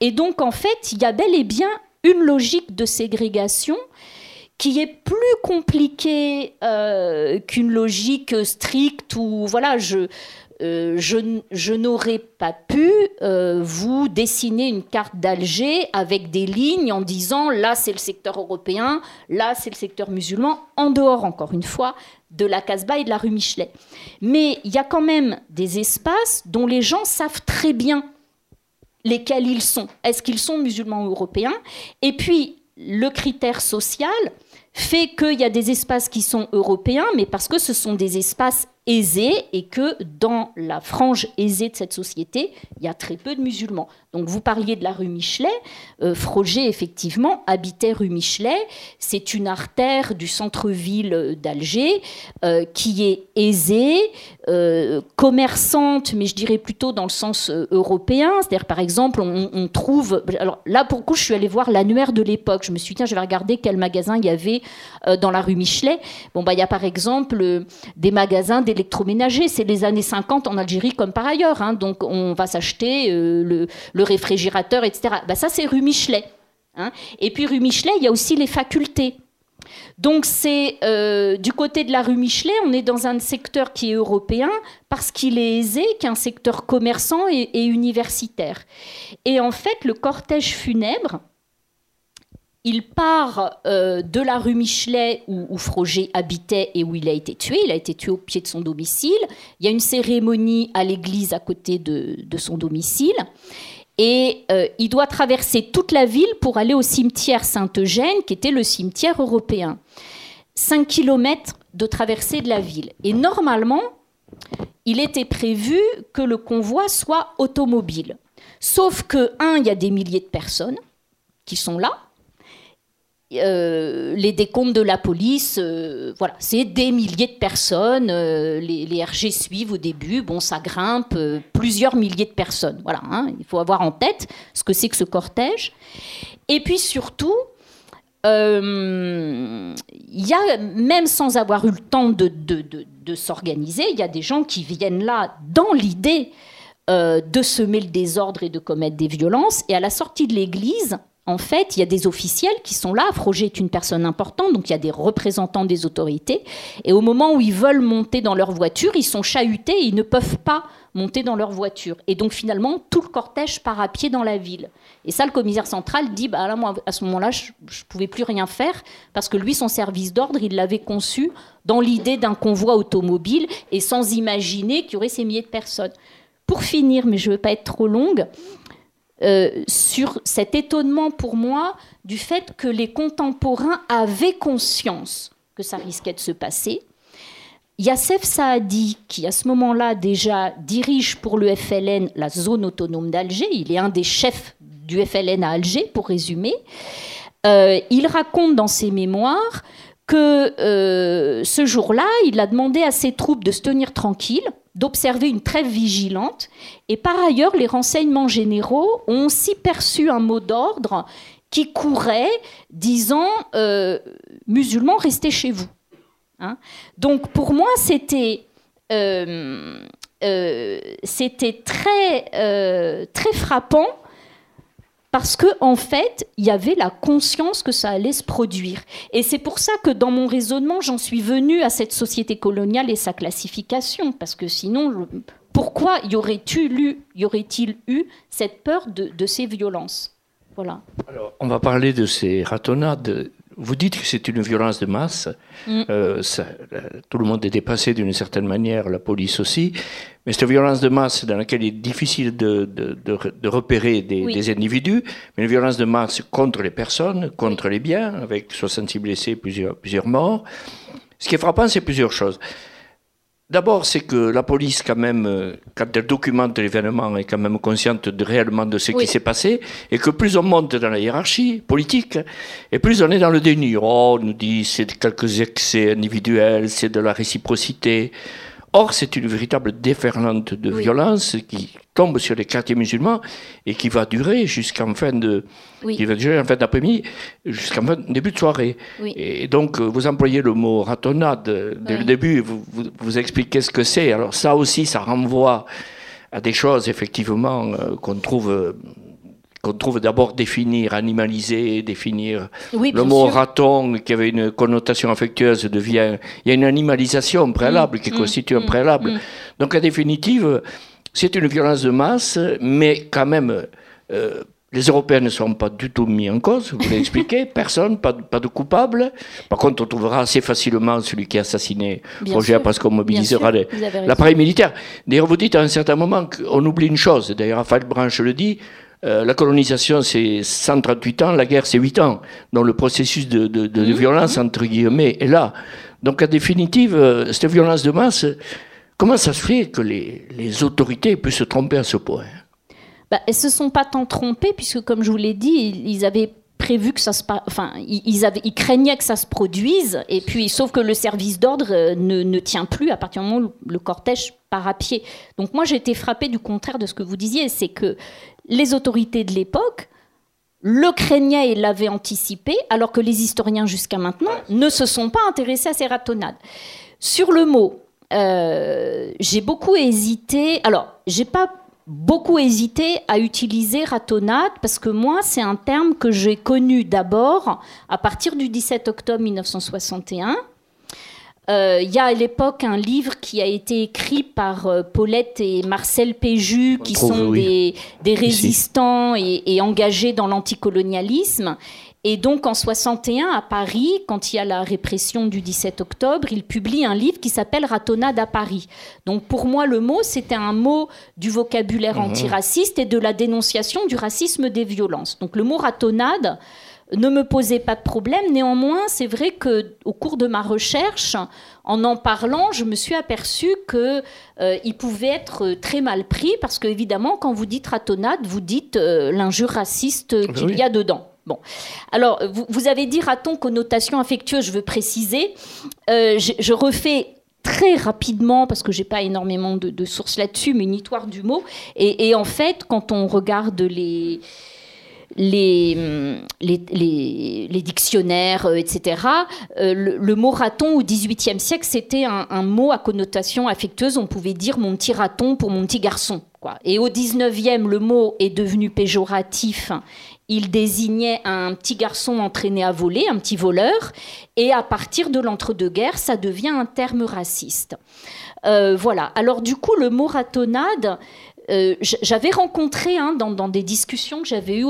Et donc en fait, il y a bel et bien une logique de ségrégation qui est plus compliqué euh, qu'une logique stricte ou voilà, je, euh, n'aurais pas pu euh, vous dessiner une carte d'Alger avec des lignes en disant là c'est le secteur européen, là c'est le secteur musulman, en dehors encore une fois de la Casbah et de la rue Michelet. Mais il y a quand même des espaces dont les gens savent très bien lesquels ils sont. Est-ce qu'ils sont musulmans ou européens? Et puis le critère social, fait qu'il y a des espaces qui sont européens, mais parce que ce sont des espaces aisés et que dans la frange aisée de cette société, il y a très peu de musulmans. Donc vous parliez de la rue Michelet. Euh, Froger, effectivement, habitait rue Michelet. C'est une artère du centre-ville d'Alger euh, qui est aisée, euh, commerçante, mais je dirais plutôt dans le sens européen. C'est-à-dire, par exemple, on, trouve... Alors là, pour coup, je suis allée voir l'annuaire de l'époque. Je me suis dit, tiens, je vais regarder quel magasin il y avait dans la rue Michelet. Bon, bah, il y a par exemple des magasins d'électroménager. C'est les années 50 en Algérie comme par ailleurs. Hein. Donc on va s'acheter le le réfrigérateur, etc. Bah, ça, c'est rue Michelet. Hein. Et puis rue Michelet, il y a aussi les facultés. Donc c'est euh, du côté de la rue Michelet, on est dans un secteur qui est européen parce qu'il est aisé, qui est un secteur commerçant et, universitaire. Et en fait, le cortège funèbre, il part euh, de la rue Michelet où, Froger habitait et où il a été tué. Il a été tué au pied de son domicile. Il y a une cérémonie à l'église à côté de, de son domicile. Et euh, il doit traverser toute la ville pour aller au cimetière Saint-Eugène, qui était le cimetière européen. 5 km de traversée de la ville. Et normalement, il était prévu que le convoi soit automobile. Sauf que, un, il y a des milliers de personnes qui sont là, euh, les décomptes de la police, euh, voilà, c'est des milliers de personnes. Euh, les, RG suivent au début, bon, ça grimpe, plusieurs milliers de personnes. Voilà, hein, il faut avoir en tête ce que c'est que ce cortège. Et puis surtout, il y a, même sans avoir eu le temps de, de s'organiser, il y a des gens qui viennent là dans l'idée de semer le désordre et de commettre des violences. Et à la sortie de l'église, en fait, il y a des officiels qui sont là. Froger est une personne importante, donc il y a des représentants des autorités. Et au moment où ils veulent monter dans leur voiture, ils sont chahutés et ils ne peuvent pas monter dans leur voiture. Et donc finalement, tout le cortège part à pied dans la ville. Et ça, le commissaire central dit, bah à ce moment-là, je ne pouvais plus rien faire, parce que lui, son service d'ordre, il l'avait conçu dans l'idée d'un convoi automobile, et sans imaginer qu'il y aurait ces milliers de personnes. Pour finir, mais je ne veux pas être trop longue, euh, sur cet étonnement pour moi du fait que les contemporains avaient conscience que ça risquait de se passer. Yassef Saadi, qui à ce moment-là déjà dirige pour le FLN la zone autonome d'Alger, il est un des chefs du FLN à Alger, pour résumer, euh, il raconte dans ses mémoires que euh, ce jour-là, il a demandé à ses troupes de se tenir tranquilles, d'observer une trêve vigilante, et par ailleurs, les renseignements généraux ont aussi perçu un mot d'ordre qui courait disant euh, musulmans, restez chez vous. Hein. Donc pour moi, c'était euh, c'était très très frappant parce que en fait, il y avait la conscience que ça allait se produire. Et c'est pour ça que dans mon raisonnement, j'en suis venue à cette société coloniale et sa classification, parce que sinon, pourquoi y aurait-il eu, cette peur de, de ces violences? Voilà. Alors, on va parler de ces ratonnades vous dites que c'est une violence de masse. Mm. Euh, tout le monde est dépassé d'une certaine manière, la police aussi. Mais c'est une violence de masse dans laquelle il est difficile de, de, repérer des, individus, mais une violence de masse contre les personnes, contre les biens, avec 66 blessés, plusieurs, plusieurs morts. Ce qui est frappant, c'est plusieurs choses. D'abord, c'est que la police, quand même, euh, quand elle documente l'événement, est quand même consciente de, réellement de ce qui s'est passé, et que plus on monte dans la hiérarchie politique, et plus on est dans le déni. Oh, on nous dit c'est quelques excès individuels, c'est de la réciprocité. Or, c'est une véritable déferlante de violence qui tombe sur les quartiers musulmans et qui va durer jusqu'en fin de, qui va durer en fin d'après-midi, jusqu'en début de soirée. Et donc, vous employez le mot ratonnade. Dès le début, vous, vous, expliquez ce que c'est. Alors ça aussi, ça renvoie à des choses effectivement euh, qu'on trouve qu'on trouve d'abord définir, animaliser, définir. le mot raton, qui avait une connotation affectueuse, devient. Il y a une animalisation préalable qui mm, constitue un mm, préalable. Mm. Donc, en définitive, c'est une violence de masse, mais quand même. Euh, les Européens ne sont pas du tout mis en cause, vous l'avez expliqué, <laughs> personne, pas, pas, de coupable. Par contre, on trouvera assez facilement celui qui a assassiné Roger parce qu'on mobilisera l'appareil militaire. D'ailleurs, vous dites à un certain moment qu'on oublie une chose, d'ailleurs Raphaël Branche le dit, euh, la colonisation, c'est 138 ans, la guerre, c'est 8 ans. Donc le processus de, mhm. violence, entre guillemets, est là. Donc en définitive, euh, cette violence de masse, comment ça se fait que les, autorités puissent se tromper à ce point? Bah, Elles ne se sont pas tant trompées, puisque comme je vous l'ai dit, ils avaient prévu que ça se enfin ils, avaient, ils, craignaient que ça se produise et puis sauf que le service d'ordre euh, ne, ne, tient plus à partir du moment où le cortège part à pied donc moi j'ai été frappée du contraire de ce que vous disiez c'est que les autorités de l'époque le craignaient et l'avaient anticipé, alors que les historiens jusqu'à maintenant ne se sont pas intéressés à ces ratonnades. Sur le mot, euh, j'ai beaucoup hésité. Alors, j'ai pas beaucoup hésité à utiliser ratonnade parce que moi, c'est un terme que j'ai connu d'abord à partir du 17 octobre 1961 euh, il y a à l'époque un livre qui a été écrit par euh, Paulette et Marcel Péju, qui sont des, résistants et, engagés dans l'anticolonialisme. Et donc en 61, à Paris, quand il y a la répression du 17 octobre, il publie un livre qui s'appelle Ratonnade à Paris. Donc pour moi, le mot, c'était un mot du vocabulaire mhm. antiraciste et de la dénonciation du racisme des violences. Donc le mot ratonnade ne me posait pas de problème. Néanmoins, c'est vrai que au cours de ma recherche, en en parlant, je me suis aperçue que euh, il pouvait être très mal pris parce que évidemment, quand vous dites ratonnade, vous dites euh, l'injure raciste ah ben qu'il y a dedans. Bon, alors vous, avez dit raton connotation affectueuse. Je veux préciser. Euh, je, refais très rapidement, parce que j'ai pas énormément de, sources là-dessus, mais une histoire du mot. et, en fait, quand on regarde les, les, dictionnaires, euh, etc. Euh, le, mot raton au XVIIIe siècle, c'était un, mot à connotation affectueuse. On pouvait dire mon petit raton pour mon petit garçon. Et au XIXe, le mot est devenu péjoratif. Il désignait un petit garçon entraîné à voler, un petit voleur. Et à partir de l'entre-deux-guerres, ça devient un terme raciste. Euh, voilà. Alors du coup, le mot ratonnade, euh, j'avais rencontré hein, dans, des discussions que j'avais eues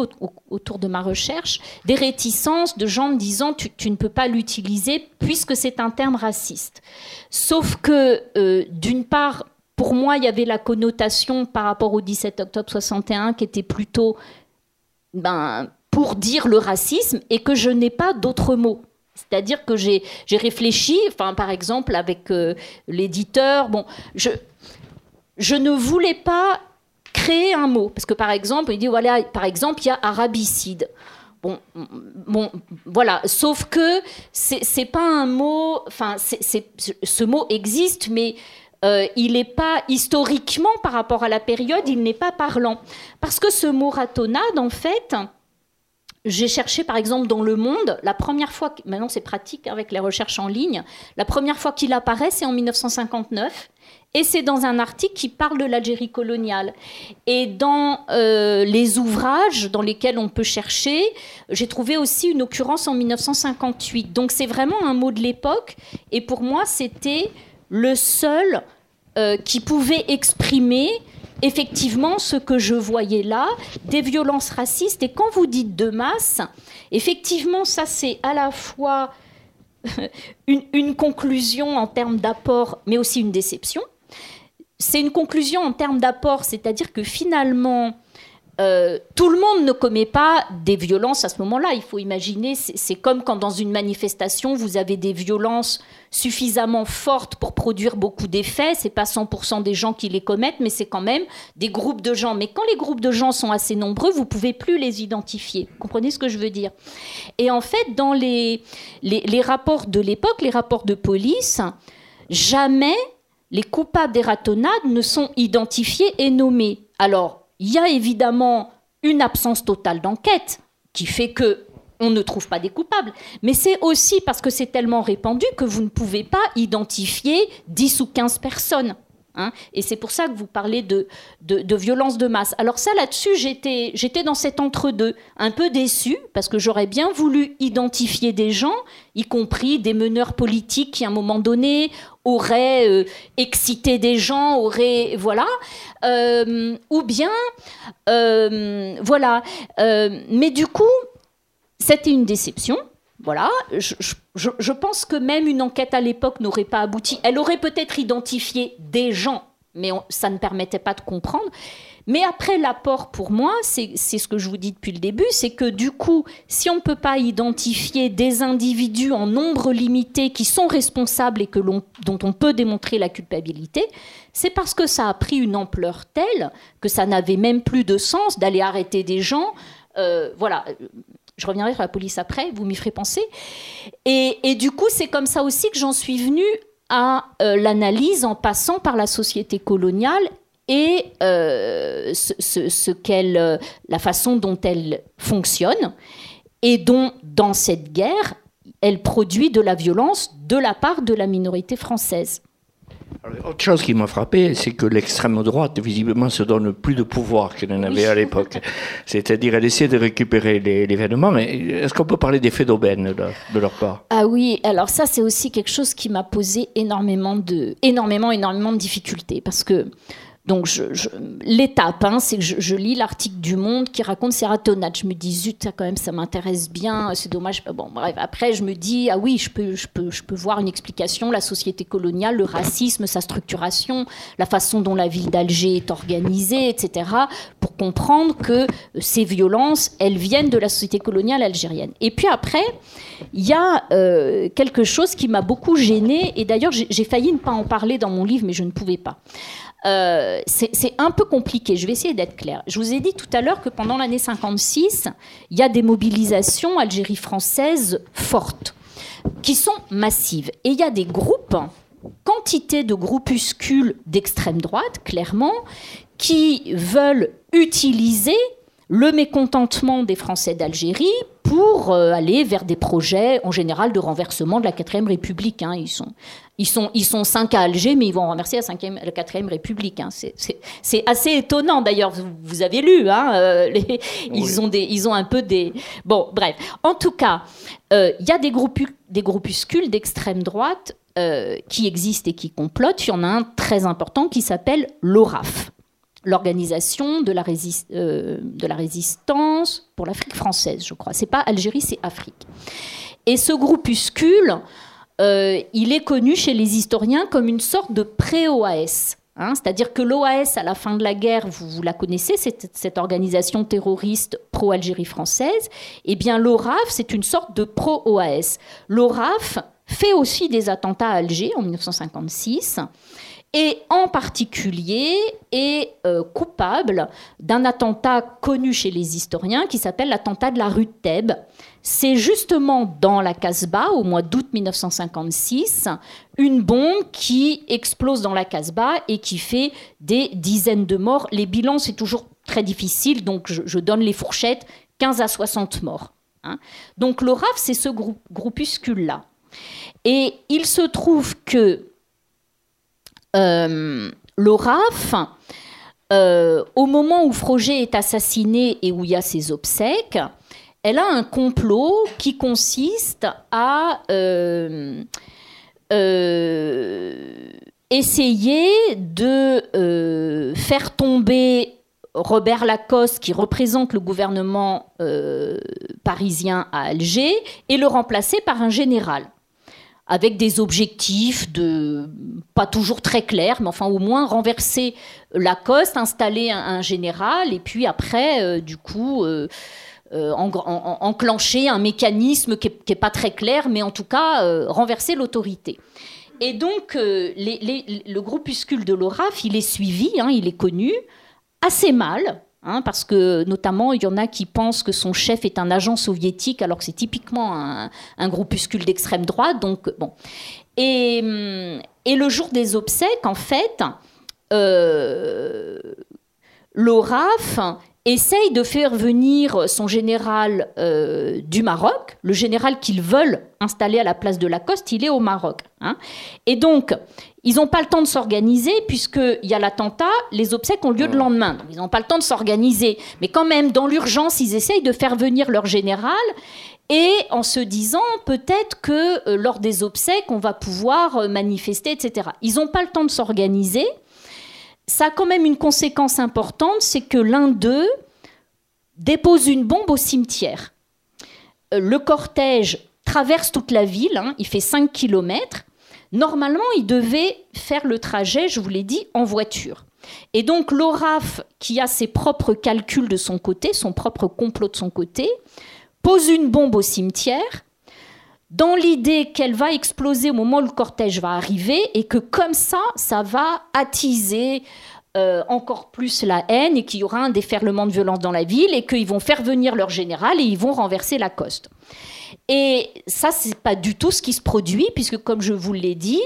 autour de ma recherche des réticences de gens me disant tu, ne peux pas l'utiliser puisque c'est un terme raciste. Sauf que euh, d'une part, pour moi, il y avait la connotation par rapport au 17 octobre 61 qui était plutôt ben, pour dire le racisme et que je n'ai pas d'autres mots. C'est-à-dire que j'ai réfléchi, enfin, par exemple, avec euh, l'éditeur, bon, je, je ne voulais pas un mot. Parce que, par exemple, il dit, voilà, par exemple, il y a arabicide. Bon, bon, voilà. Sauf que c'est pas un mot. Enfin, ce mot existe, mais euh, il n'est pas historiquement par rapport à la période, il n'est pas parlant. Parce que ce mot ratonnade, en fait, j'ai cherché par exemple dans Le Monde, la première fois, maintenant c'est pratique avec les recherches en ligne, la première fois qu'il apparaît c'est en 1959 et c'est dans un article qui parle de l'Algérie coloniale. Et dans euh, les ouvrages dans lesquels on peut chercher, j'ai trouvé aussi une occurrence en 1958. Donc c'est vraiment un mot de l'époque et pour moi c'était le seul euh, qui pouvait exprimer effectivement ce que je voyais là, des violences racistes. Et quand vous dites de masse, effectivement, ça c'est à la fois <laughs> une, conclusion en termes d'apport, mais aussi une déception. C'est une conclusion en termes d'apport, c'est-à-dire que finalement, euh, tout le monde ne commet pas des violences à ce moment-là. Il faut imaginer, c'est comme quand dans une manifestation, vous avez des violences suffisamment fortes pour produire beaucoup d'effets. C'est pas 100% des gens qui les commettent, mais c'est quand même des groupes de gens. Mais quand les groupes de gens sont assez nombreux, vous pouvez plus les identifier. Vous comprenez ce que je veux dire? Et en fait, dans les, les rapports de l'époque, les rapports de police, jamais les coupables des ratonnades ne sont identifiés et nommés. Alors, il y a évidemment une absence totale d'enquête qui fait que on ne trouve pas des coupables. Mais c'est aussi parce que c'est tellement répandu que vous ne pouvez pas identifier 10 ou 15 personnes. Hein. et c'est pour ça que vous parlez de, de, violence de masse. Alors ça, là-dessus, j'étais, j'étais dans cet entre-deux, un peu déçu, parce que j'aurais bien voulu identifier des gens, y compris des meneurs politiques qui, à un moment donné, auraient euh, excité des gens, auraient... Voilà. Euh, ou bien... Euh, voilà. mais du coup, c'était une déception. Voilà, je, pense que même une enquête à l'époque n'aurait pas abouti. Elle aurait peut-être identifié des gens, mais ça ne permettait pas de comprendre. Mais après, l'apport pour moi, c'est ce que je vous dis depuis le début, c'est que du coup, si on ne peut pas identifier des individus en nombre limité qui sont responsables et que dont on peut démontrer la culpabilité, c'est parce que ça a pris une ampleur telle que ça n'avait même plus de sens d'aller arrêter des gens. Euh, voilà, je reviendrai sur la police après, vous m'y ferez penser. Et, du coup, c'est comme ça aussi que j'en suis venue à euh, l'analyse en passant par la société coloniale et euh, ce, qu'elle, euh, la façon dont elle fonctionne et dont, dans cette guerre, elle produit de la violence de la part de la minorité française autre chose qui m'a frappé, c'est que l'extrême droite, visiblement, se donne plus de pouvoir qu'elle n'en avait à l'époque. <laughs> C'est-à-dire, elle essaie de récupérer l'événement. Est-ce qu'on peut parler d'effet d'aubaine de, leur part? Ah oui, alors ça, c'est aussi quelque chose qui m'a posé énormément de, énormément, énormément de difficultés. Parce que donc l'étape, hein, c'est que je, lis l'article du Monde qui raconte ces ratonnades. Je me dis zut, ça quand même, ça m'intéresse bien. C'est dommage. Bon, bref. Après, je me dis ah oui, je peux, je peux, je peux voir une explication. La société coloniale, le racisme, sa structuration, la façon dont la ville d'Alger est organisée, etc. Pour comprendre que ces violences, elles viennent de la société coloniale algérienne. Et puis après, il y a euh, quelque chose qui m'a beaucoup gênée. Et d'ailleurs, j'ai failli ne pas en parler dans mon livre, mais je ne pouvais pas. Euh, c'est un peu compliqué. Je vais essayer d'être clair. Je vous ai dit tout à l'heure que pendant l'année 56, il y a des mobilisations Algérie française fortes, qui sont massives. Et il y a des groupes, quantité de groupuscules d'extrême droite, clairement, qui veulent utiliser le mécontentement des Français d'Algérie pour euh, aller vers des projets en général de renversement de la 4ème République. Hein. Ils, sont, ils, sont, ils sont cinq à Alger, mais ils vont renverser la, 5 la 4ème République. Hein. C'est assez étonnant d'ailleurs, vous, avez lu, hein, euh, <laughs> ils, ont des, ils ont un peu des... Bon, bref. En tout cas, euh, il y a des, des groupuscules d'extrême droite qui existent et qui complotent. Il y en a un très important qui s'appelle l'ORAF l'organisation de, la euh, de la résistance pour l'Afrique française, je crois. C'est pas Algérie, c'est Afrique. Et ce groupuscule, euh, il est connu chez les historiens comme une sorte de pré-OAS. Hein. C'est-à-dire que l'OAS, à la fin de la guerre, vous, la connaissez, cette, cette organisation terroriste pro-Algérie française. Eh bien, l'ORAF, c'est une sorte de pro-OAS. L'ORAF fait aussi des attentats à Alger en 1956 et en particulier est euh, coupable d'un attentat connu chez les historiens qui s'appelle l'attentat de la rue de Thèbes. C'est justement dans la Casbah, au mois d'août 1956, une bombe qui explose dans la Casbah et qui fait des dizaines de morts. Les bilans, c'est toujours très difficile, donc je, donne les fourchettes, 15 à 60 morts. Hein. Donc l'ORAF, c'est ce groupuscule-là. Et il se trouve que l'ORAF, euh, au moment où Froger est assassiné et où il y a ses obsèques, elle a un complot qui consiste à euh, essayer de faire tomber Robert Lacoste, qui représente le gouvernement parisien à Alger, et le remplacer par un général avec des objectifs de pas toujours très clairs, mais enfin au moins renverser Lacoste, installer un, général, et puis après, euh, du coup, euh, euh, enclencher un mécanisme qui n'est pas très clair, mais en tout cas renverser l'autorité. Et donc, le groupuscule de l'ORAF, il est suivi, hein, il est connu, assez mal, Hein, parce que notamment, il y en a qui pensent que son chef est un agent soviétique, alors que c'est typiquement un, groupuscule d'extrême droite. Donc, bon. Et, le jour des obsèques, en fait, euh, l'ORAF essaye de faire venir son général euh, du Maroc, le général qu'ils veulent installer à la place de Lacoste, il est au Maroc. Hein. Et donc, ils n'ont pas le temps de s'organiser puisqu'il y a l'attentat, les obsèques ont lieu le lendemain. Donc, ils n'ont pas le temps de s'organiser. Mais quand même, dans l'urgence, ils essayent de faire venir leur général et en se disant peut-être que euh, lors des obsèques, on va pouvoir euh, manifester, etc. Ils n'ont pas le temps de s'organiser. Ça a quand même une conséquence importante, c'est que l'un d'eux dépose une bombe au cimetière. Euh, le cortège traverse toute la ville, hein, il fait 5 kilomètres. Normalement, il devait faire le trajet, je vous l'ai dit, en voiture. Et donc l'ORAF, qui a ses propres calculs de son côté, son propre complot de son côté, pose une bombe au cimetière dans l'idée qu'elle va exploser au moment où le cortège va arriver et que comme ça, ça va attiser euh, encore plus la haine et qu'il y aura un déferlement de violence dans la ville et qu'ils vont faire venir leur général et ils vont renverser la coste. Et ça, c'est pas du tout ce qui se produit, puisque comme je vous l'ai dit,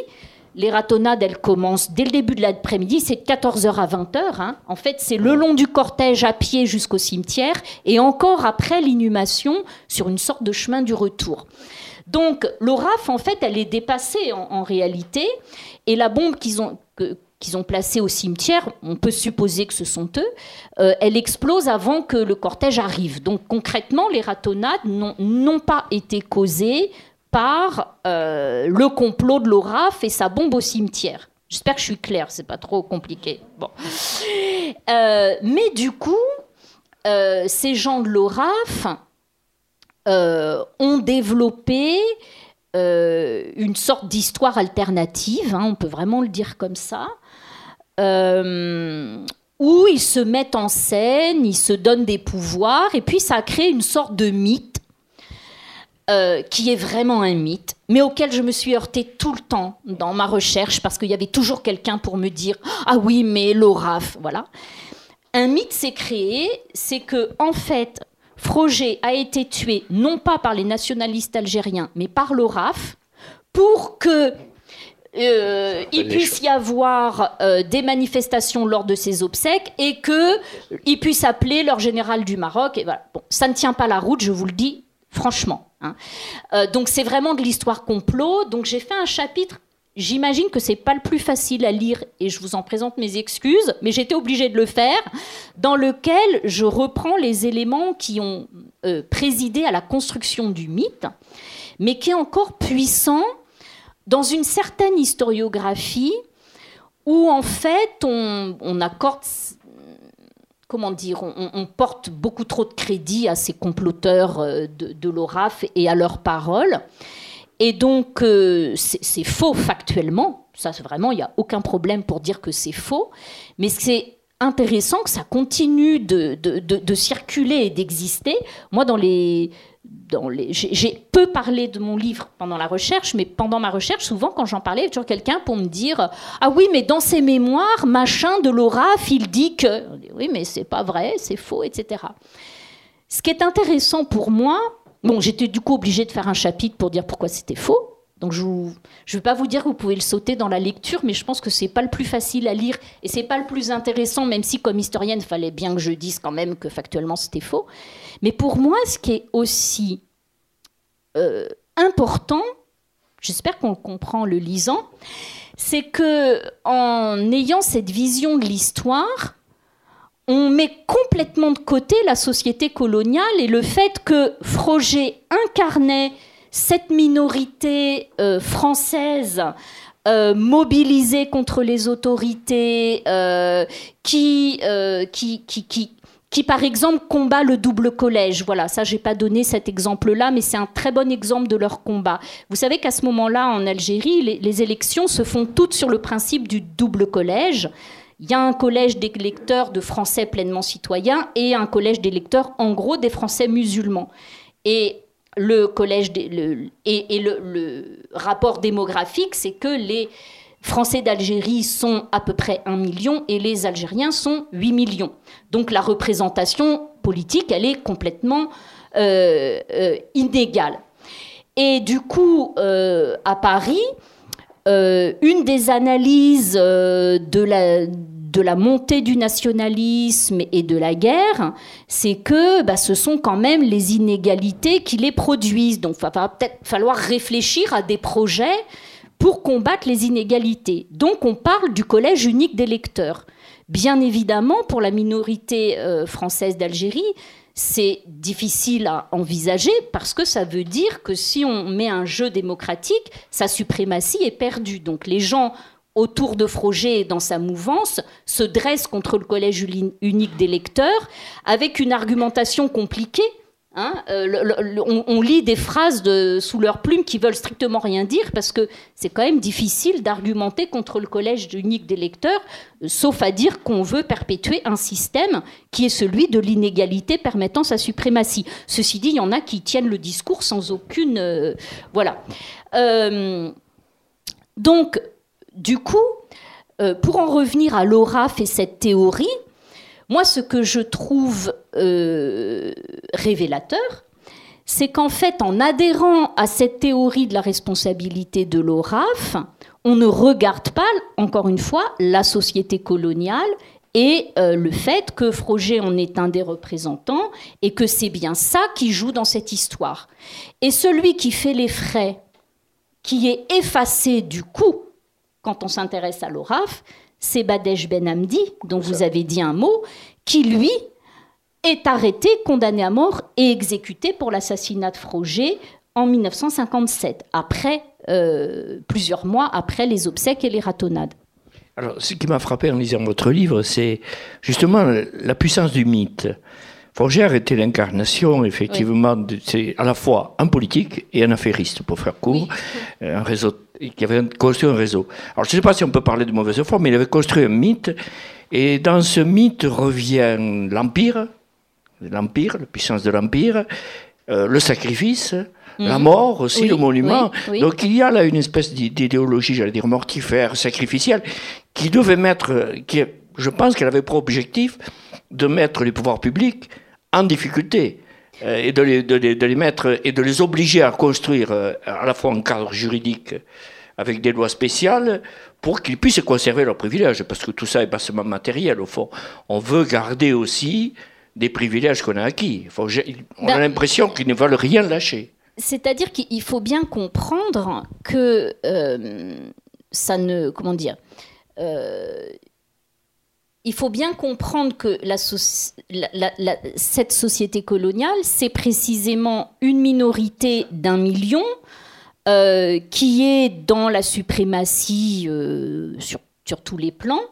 les ratonnades, elles commencent dès le début de l'après-midi, c'est de 14h à 20h. Hein. En fait, c'est le long du cortège à pied jusqu'au cimetière, et encore après l'inhumation sur une sorte de chemin du retour. Donc, l'ORAF, en fait, elle est dépassée en, réalité, et la bombe qu'ils ont, qu'ils ont placé au cimetière, on peut supposer que ce sont eux, euh, elle explose avant que le cortège arrive. Donc concrètement, les ratonnades n'ont pas été causées par euh, le complot de l'ORAF et sa bombe au cimetière. J'espère que je suis claire, c'est pas trop compliqué. Bon. Euh, mais du coup, ces gens de l'ORAF ont développé une sorte d'histoire alternative, hein, on peut vraiment le dire comme ça, euh, où ils se mettent en scène, ils se donnent des pouvoirs, et puis ça a créé une sorte de mythe, euh, qui est vraiment un mythe, mais auquel je me suis heurtée tout le temps dans ma recherche, parce qu'il y avait toujours quelqu'un pour me dire Ah oui, mais l'ORAF, voilà. Un mythe s'est créé, c'est que, en fait, Froger a été tué non pas par les nationalistes algériens, mais par l'ORAF, pour que euh, il puisse y avoir euh, des manifestations lors de ces obsèques et qu'ils puissent appeler leur général du Maroc. Et voilà. bon, ça ne tient pas la route, je vous le dis franchement. Hein. Euh, donc c'est vraiment de l'histoire complot. Donc j'ai fait un chapitre. J'imagine que c'est pas le plus facile à lire et je vous en présente mes excuses, mais j'étais obligée de le faire, dans lequel je reprends les éléments qui ont présidé à la construction du mythe, mais qui est encore puissant dans une certaine historiographie où en fait on, accorde, comment dire, on, porte beaucoup trop de crédit à ces comploteurs euh, de, l'ORAF et à leurs paroles. Et donc euh, c'est faux factuellement, Ça, vraiment, il n'y a aucun problème pour dire que c'est faux. Mais c'est intéressant que ça continue de, de circuler et d'exister. Moi, dans les j'ai peu parlé de mon livre pendant la recherche, mais pendant ma recherche, souvent quand j'en parlais, il y avait toujours quelqu'un pour me dire Ah oui, mais dans ses mémoires, machin de l'ORAF, il dit que. Oui, mais c'est pas vrai, c'est faux, etc. Ce qui est intéressant pour moi, bon, j'étais du coup obligée de faire un chapitre pour dire pourquoi c'était faux. Donc je ne vais pas vous dire que vous pouvez le sauter dans la lecture, mais je pense que c'est pas le plus facile à lire et c'est pas le plus intéressant, même si comme historienne, il fallait bien que je dise quand même que factuellement c'était faux. Mais pour moi, ce qui est aussi euh, important, j'espère qu'on le comprend le lisant, c'est que en ayant cette vision de l'histoire, on met complètement de côté la société coloniale et le fait que Froger incarnait cette minorité euh, française euh, mobilisée contre les autorités, euh, qui, qui, qui, qui, par exemple, combat le double collège. Voilà, ça, j'ai pas donné cet exemple-là, mais c'est un très bon exemple de leur combat. Vous savez qu'à ce moment-là, en Algérie, les, les, élections se font toutes sur le principe du double collège. Il y a un collège d'électeurs de Français pleinement citoyens et un collège d'électeurs, en gros, des Français musulmans. Et le collège et, le, rapport démographique, c'est que les Français d'Algérie sont à peu près 1 million et les Algériens sont 8 millions. Donc la représentation politique, elle est complètement euh, euh, inégale. Et du coup, euh, à Paris, une des analyses de la de la montée du nationalisme et de la guerre, c'est que bah, ce sont quand même les inégalités qui les produisent. Donc il va peut-être falloir réfléchir à des projets pour combattre les inégalités. Donc on parle du collège unique des lecteurs. Bien évidemment, pour la minorité euh, française d'Algérie, c'est difficile à envisager parce que ça veut dire que si on met un jeu démocratique, sa suprématie est perdue. Donc les gens autour de Froger dans sa mouvance, se dresse contre le collège unique des lecteurs avec une argumentation compliquée. Hein, euh, on, lit des phrases sous leur plume qui veulent strictement rien dire parce que c'est quand même difficile d'argumenter contre le collège unique des lecteurs, euh, sauf à dire qu'on veut perpétuer un système qui est celui de l'inégalité permettant sa suprématie. Ceci dit, il y en a qui tiennent le discours sans aucune... Euh, voilà. donc, du coup, euh, pour en revenir à l'ORAF et cette théorie, moi, ce que je trouve euh, révélateur, c'est qu'en fait, en adhérant à cette théorie de la responsabilité de l'ORAF, on ne regarde pas, encore une fois, la société coloniale et euh, le fait que Froger en est un des représentants et que c'est bien ça qui joue dans cette histoire. Et celui qui fait les frais, qui est effacé du coup quand on s'intéresse à l'ORAF, c'est Badej Ben Hamdi, dont vous avez dit un mot, qui lui est arrêté, condamné à mort et exécuté pour l'assassinat de Froger en 1957, après, euh, plusieurs mois après les obsèques et les ratonnades. Alors, ce qui m'a frappé en lisant votre livre, c'est justement la puissance du mythe. Forgère était l'incarnation, effectivement, c'est à la fois un politique et un affairiste, pour faire court, euh, un réseau, qui avait construit un réseau. Alors, je ne sais pas si on peut parler de mauvaise foi, mais il avait construit un mythe, et dans ce mythe revient l'empire, l'empire, la puissance de l'empire, euh, le sacrifice, mhm. la mort aussi, le monument. Donc il y a là une espèce d'idéologie, j'allais dire mortifère, sacrificielle, qui devait mettre, qui, je pense qu'elle avait pour objectif de mettre les pouvoirs publics en difficulté euh, et de les, de, les, mettre et de les obliger à construire euh, à la fois un cadre juridique avec des lois spéciales pour qu'ils puissent conserver leurs privilèges, parce que tout ça est pas seulement matériel au fond. On veut garder aussi des privilèges qu'on a acquis. on a ben, l'impression qu'ils ne veulent rien lâcher. C'est-à-dire qu'il faut bien comprendre que euh, ça ne... Comment dire il faut bien comprendre que cette société coloniale, c'est précisément une minorité d'un million euh, qui est dans la suprématie euh, sur, tous les plans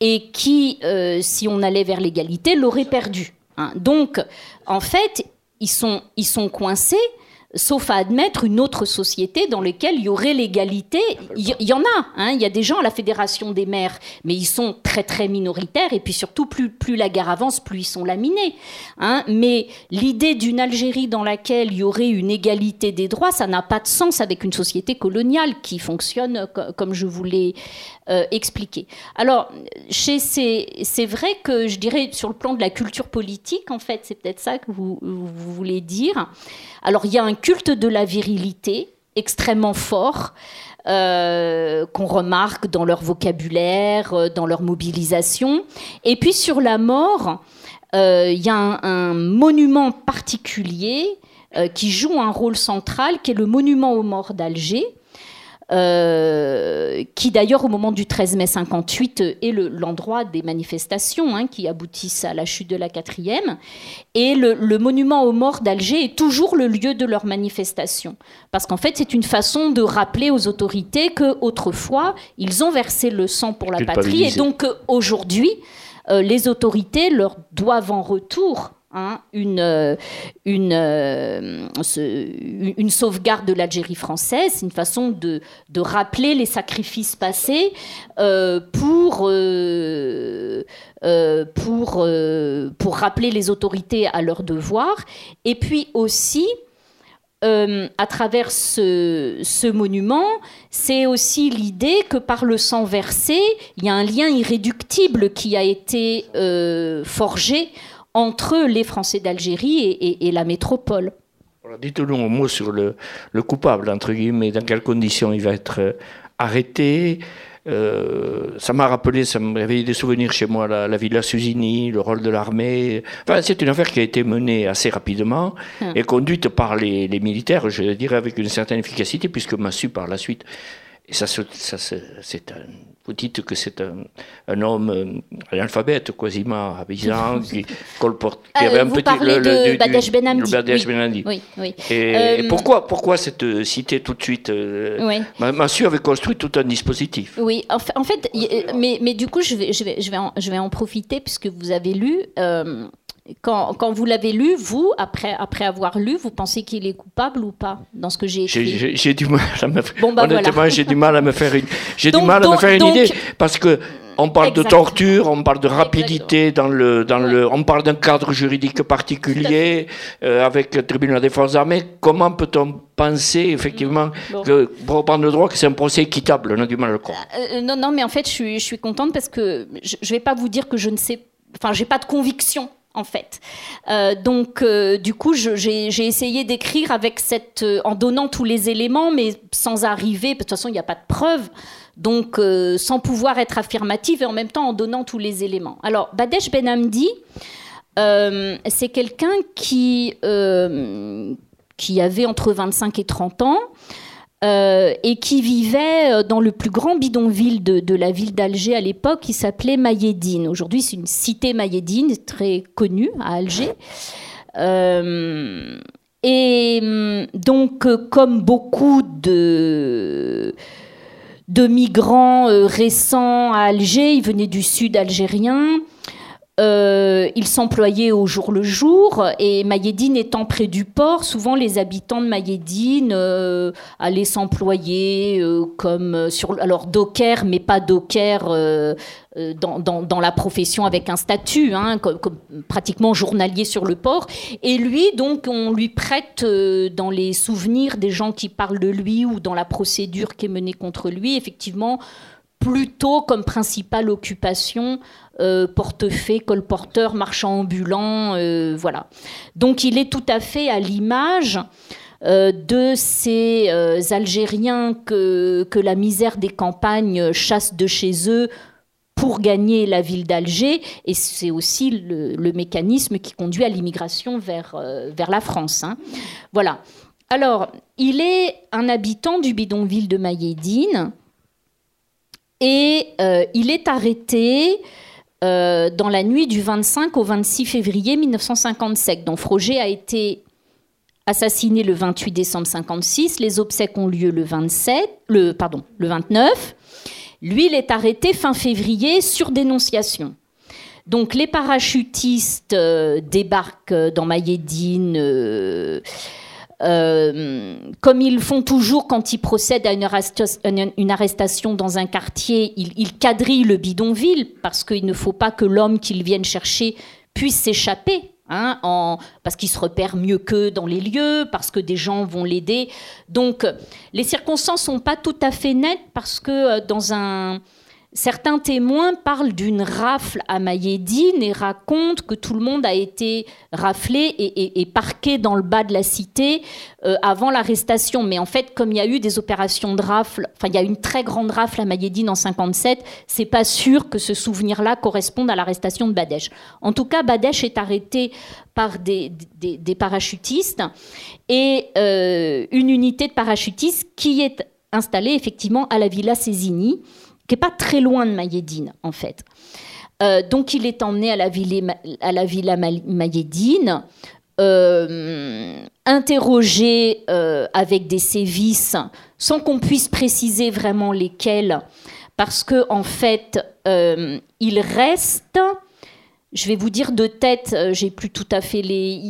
et qui, euh, si on allait vers l'égalité, l'aurait perdu. Hein. Donc, en fait, ils sont, ils sont coincés sauf à admettre une autre société dans laquelle il y aurait l'égalité. Il y, en a, hein, il y a des gens à la Fédération des maires, mais ils sont très très minoritaires, et puis surtout, plus, la guerre avance, plus ils sont laminés. Hein. Mais l'idée d'une Algérie dans laquelle il y aurait une égalité des droits, ça n'a pas de sens avec une société coloniale qui fonctionne comme je vous l'ai euh, expliqué. Alors, c'est vrai que je dirais sur le plan de la culture politique, en fait, c'est peut-être ça que vous, voulez dire. Alors il y a un culte de la virilité extrêmement fort. Euh, qu'on remarque dans leur vocabulaire, euh, dans leur mobilisation. Et puis sur la mort, il y a un, monument particulier qui joue un rôle central, qui est le monument aux morts d'Alger, euh, qui d'ailleurs au moment du 13 mai 58 est l'endroit des manifestations hein, qui aboutissent à la chute de la quatrième. Et le, monument aux morts d'Alger est toujours le lieu de leur manifestation. Parce qu'en fait, c'est une façon de rappeler aux autorités qu'autrefois, ils ont versé le sang pour la patrie. Et donc aujourd'hui, euh, les autorités leur doivent en retour Hein, une, euh, une, euh, une sauvegarde de l'Algérie française, une façon de, de, rappeler les sacrifices passés euh, pour, pour, pour rappeler les autorités à leurs devoirs, et puis aussi à travers ce monument, c'est aussi l'idée que par le sang versé, il y a un lien irréductible qui a été forgé entre les Français d'Algérie et, la métropole. Dites-nous un mot sur le, coupable, entre guillemets, dans quelles conditions il va être euh, arrêté. Euh, ça m'a rappelé, ça m'a réveillé des souvenirs chez moi, la, la Villa Susini, le rôle de l'armée. Enfin, c'est une affaire qui a été menée assez rapidement hum. et conduite par les, les, militaires, je dirais avec une certaine efficacité, puisque m'a su par la suite et ça, ça c'est un, vous dites que c'est un, un, homme euh, analphabète, quasiment avisant, <laughs> qui colporte, qui avait euh, un vous petit. Parlez le, de Badèche Benandi. Oui, oui, Et, euh, pourquoi, pourquoi cette cité tout de suite oui. Massu avait construit tout un dispositif. Oui, en fait, en fait mais, mais du coup, je vais, je vais, je vais, en, je vais en profiter puisque vous avez lu quand, quand, vous l'avez lu, vous, après, après avoir lu, vous pensez qu'il est coupable ou pas dans ce que j'ai écrit? J'ai du mal à me faire. Bah honnêtement, j'ai du mal à me faire une. J'ai du mal à me faire une idée parce que on parle de torture, on parle de rapidité dans le, dans le, on parle d'un cadre juridique particulier euh, avec le tribunal des forces armées. Comment peut-on penser effectivement mm. que pour reprendre le droit que c'est un procès équitable On a du mal à le croire. Euh, non, non, mais en fait, je suis, je suis contente parce que je ne vais pas vous dire que je ne sais, enfin, j'ai pas de conviction en fait. Euh, donc, euh, du coup, j'ai essayé d'écrire avec cette, euh, en donnant tous les éléments, mais sans arriver. De toute façon, il n'y a pas de preuves. Donc, sans pouvoir être affirmative et en même temps en donnant tous les éléments. Alors, Badesh Benhamdi, c'est quelqu'un qui, qui avait entre 25 et 30 ans. Euh, et qui vivait euh, dans le plus grand bidonville de, la ville d'Alger à l'époque, qui s'appelait Mayedine. Aujourd'hui, c'est une cité Mayedine très connue à Alger. Euh, et hum, donc, comme beaucoup de migrants récents à Alger, ils venaient du sud algérien. Euh, il s'employait au jour le jour et Mayedine étant près du port, souvent les habitants de Mayedine euh, allaient s'employer euh, comme sur alors docker mais pas docker dans, la profession avec un statut, hein, comme, pratiquement journalier sur le port. Et lui, donc, on lui prête dans les souvenirs des gens qui parlent de lui ou dans la procédure qui est menée contre lui, effectivement, plutôt comme principale occupation euh, portefeuille, colporteur, marchand ambulant, euh, voilà. Donc il est tout à fait à l'image euh, de ces Algériens que, que la misère des campagnes chasse de chez eux pour gagner la ville d'Alger, et c'est aussi le, mécanisme qui conduit à l'immigration vers, vers la France. Hein. Voilà. Alors, il est un habitant du bidonville de Mayedine, et il est arrêté euh, dans la nuit du 25 au 26 février 1957. Donc Froger a été assassiné le 28 décembre 56. Les obsèques ont lieu le 27, le pardon, le 29. Lui, il est arrêté fin février sur dénonciation. Donc les parachutistes euh, débarquent dans Mayedine. Euh, euh, comme ils font toujours quand ils procèdent à une, arrestation dans un quartier, ils, quadrillent le bidonville parce qu'il ne faut pas que l'homme qu'ils viennent chercher puisse s'échapper. Hein, parce qu'il se repère mieux qu'eux dans les lieux, parce que des gens vont l'aider. Donc les circonstances sont pas tout à fait nettes parce que euh, dans un, Certains témoins parlent d'une rafle à Mayedine et racontent que tout le monde a été raflé et, parqué dans le bas de la cité euh, avant l'arrestation. Mais en fait, comme il y a eu des opérations de rafle, enfin il y a une très grande rafle à Mayedine en 57, c'est pas sûr que ce souvenir-là corresponde à l'arrestation de Badèche. En tout cas, Badèche est arrêté par des, parachutistes et euh, une unité de parachutistes qui est installée effectivement à la Villa Cézini qui n'est pas très loin de Mayedine, en fait. Euh, donc il est emmené à la, villa Mayedine, euh, interrogé euh, avec des sévices, sans qu'on puisse préciser vraiment lesquels, parce que en fait, il reste je vais vous dire de tête, euh, j'ai plus tout à fait les.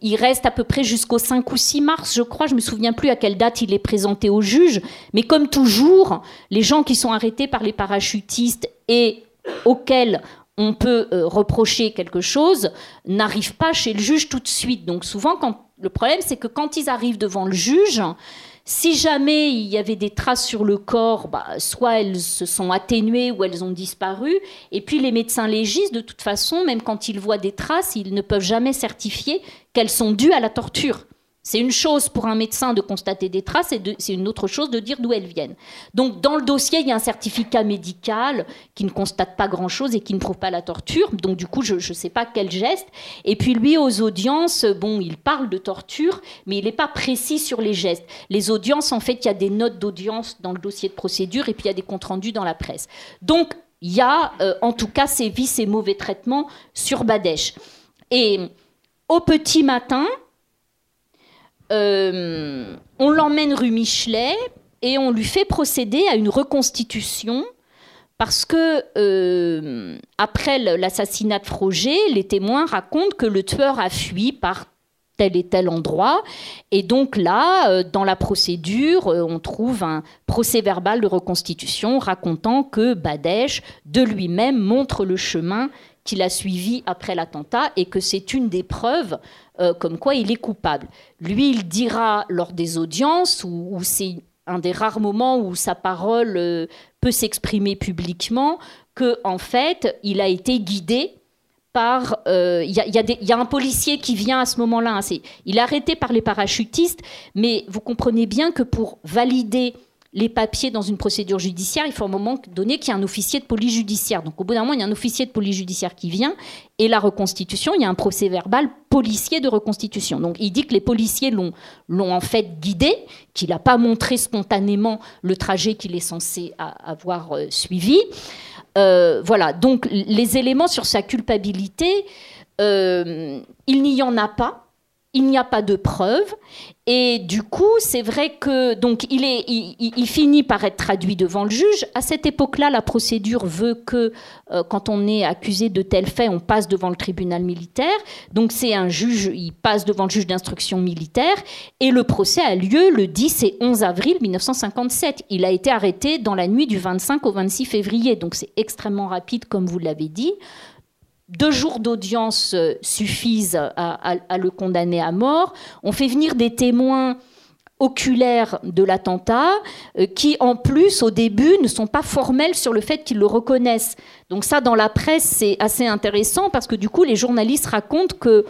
Il, reste à peu près jusqu'au 5 ou 6 mars, je crois. Je me souviens plus à quelle date il est présenté au juge. Mais comme toujours, les gens qui sont arrêtés par les parachutistes et auxquels on peut euh, reprocher quelque chose n'arrivent pas chez le juge tout de suite. Donc souvent, quand... le problème, c'est que quand ils arrivent devant le juge, si jamais il y avait des traces sur le corps, bah, soit elles se sont atténuées ou elles ont disparu. Et puis les médecins légistes, de toute façon, même quand ils voient des traces, ils ne peuvent jamais certifier qu'elles sont dues à la torture. C'est une chose pour un médecin de constater des traces et c'est une autre chose de dire d'où elles viennent. Donc dans le dossier, il y a un certificat médical qui ne constate pas grand-chose et qui ne prouve pas la torture. Donc du coup, je ne sais pas quel geste. Et puis lui, aux audiences, bon, il parle de torture, mais il n'est pas précis sur les gestes. Les audiences, en fait, il y a des notes d'audience dans le dossier de procédure et puis il y a des comptes rendus dans la presse. Donc il y a euh, en tout cas ces vices et mauvais traitements sur Badèche. Et au petit matin, euh, on l'emmène rue Michelet et on lui fait procéder à une reconstitution parce que euh, après l'assassinat de Froger, les témoins racontent que le tueur a fui par tel et tel endroit. Et donc là, euh, dans la procédure, on trouve un procès verbal de reconstitution racontant que Badèche, de lui-même, montre le chemin qu'il a suivi après l'attentat et que c'est une des preuves euh, comme quoi il est coupable. Lui, il dira lors des audiences, où, c'est un des rares moments où sa parole euh, peut s'exprimer publiquement, que en fait, il a été guidé par. Euh, il y, a un policier qui vient à ce moment-là. Hein, il est arrêté par les parachutistes, mais vous comprenez bien que pour valider les papiers dans une procédure judiciaire, il faut un moment donné qu'il y ait un officier de police judiciaire. Donc au bout d'un moment, il y a un officier de police judiciaire qui vient, et la reconstitution, il y a un procès verbal policier de reconstitution. Donc il dit que les policiers l'ont, en fait guidé, qu'il n'a pas montré spontanément le trajet qu'il est censé avoir euh, suivi. Euh, voilà, donc les éléments sur sa culpabilité, euh, il n'y en a pas il n'y a pas de preuves. Et du coup, c'est vrai que donc il, finit par être traduit devant le juge. À cette époque-là, la procédure veut que euh, quand on est accusé de tel fait, on passe devant le tribunal militaire. Donc c'est un juge, il passe devant le juge d'instruction militaire. Et le procès a lieu le 10 et 11 avril 1957. Il a été arrêté dans la nuit du 25 au 26 février. Donc c'est extrêmement rapide, comme vous l'avez dit deux jours d'audience euh, suffisent à, le condamner à mort. On fait venir des témoins oculaires de l'attentat euh, qui, en plus, au début, ne sont pas formels sur le fait qu'ils le reconnaissent. Donc ça, dans la presse, c'est assez intéressant parce que du coup, les journalistes racontent que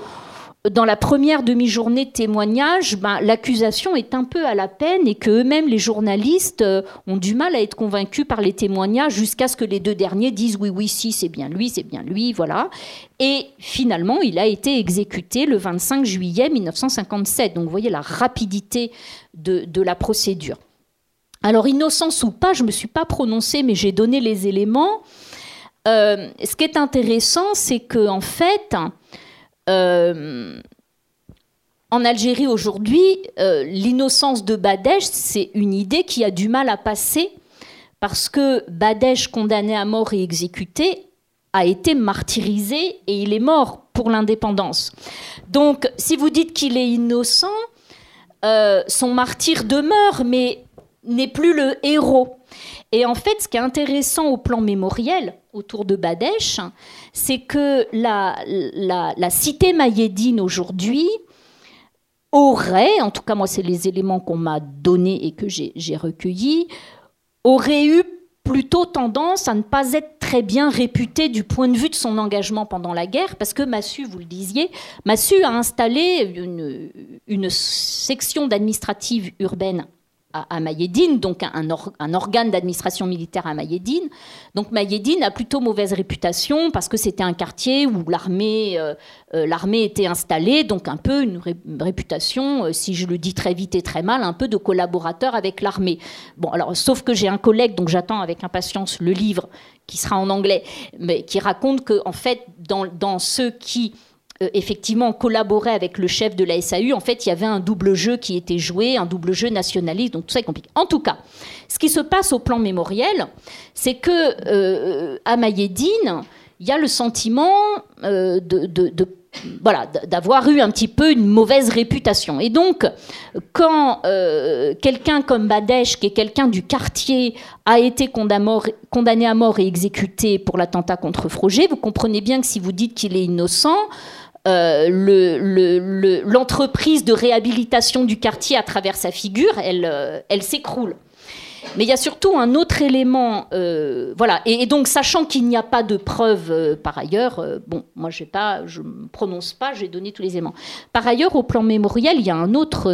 dans la première demi-journée de témoignage, ben, l'accusation est un peu à la peine et que eux-mêmes, les journalistes, euh, ont du mal à être convaincus par les témoignages jusqu'à ce que les deux derniers disent oui, oui, si, c'est bien lui, c'est bien lui, voilà. Et finalement, il a été exécuté le 25 juillet 1957. Donc vous voyez la rapidité de, la procédure. Alors, innocence ou pas, je ne me suis pas prononcée, mais j'ai donné les éléments. Euh, ce qui est intéressant, c'est qu'en en fait, en Algérie aujourd'hui, euh, l'innocence de Badèche, c'est une idée qui a du mal à passer parce que Badèche, condamné à mort et exécuté, a été martyrisé et il est mort pour l'indépendance. Donc, si vous dites qu'il est innocent, son martyr demeure, mais n'est plus le héros. Et en fait, ce qui est intéressant au plan mémoriel autour de Badesh, c'est que la, cité mayédine aujourd'hui aurait, en tout cas moi c'est les éléments qu'on m'a donnés et que j'ai recueillis, aurait eu plutôt tendance à ne pas être très bien réputée du point de vue de son engagement pendant la guerre, parce que Massu, vous le disiez, Massu a installé une, une section d'administrative urbaine à, Mayedine, donc un, organe d'administration militaire à Mayedine. Donc Mayedine a plutôt mauvaise réputation parce que c'était un quartier où l'armée euh, euh, l'armée était installée, donc un peu une, réputation, euh, si je le dis très vite et très mal, un peu de collaborateur avec l'armée. Bon, alors sauf que j'ai un collègue, donc j'attends avec impatience le livre qui sera en anglais, mais qui raconte que en fait dans, ceux qui effectivement collaborait avec le chef de la SAU, en fait, il y avait un double jeu qui était joué, un double jeu nationaliste, donc tout ça est compliqué. En tout cas, ce qui se passe au plan mémoriel, c'est que euh, à Mayedine, il y a le sentiment euh, de, voilà, d'avoir eu un petit peu une mauvaise réputation. Et donc, quand quelqu'un comme Badesh, qui est quelqu'un du quartier, a été condamné à mort et exécuté pour l'attentat contre Froger, vous comprenez bien que si vous dites qu'il est innocent, euh, l'entreprise de réhabilitation du quartier à travers sa figure, elle, euh, elle s'écroule. Mais il y a surtout un autre élément, euh, voilà. Et, donc, sachant qu'il n'y a pas de preuves par ailleurs, bon, moi je ne me prononce pas, j'ai donné tous les éléments. Par ailleurs, au plan mémoriel, il y a un autre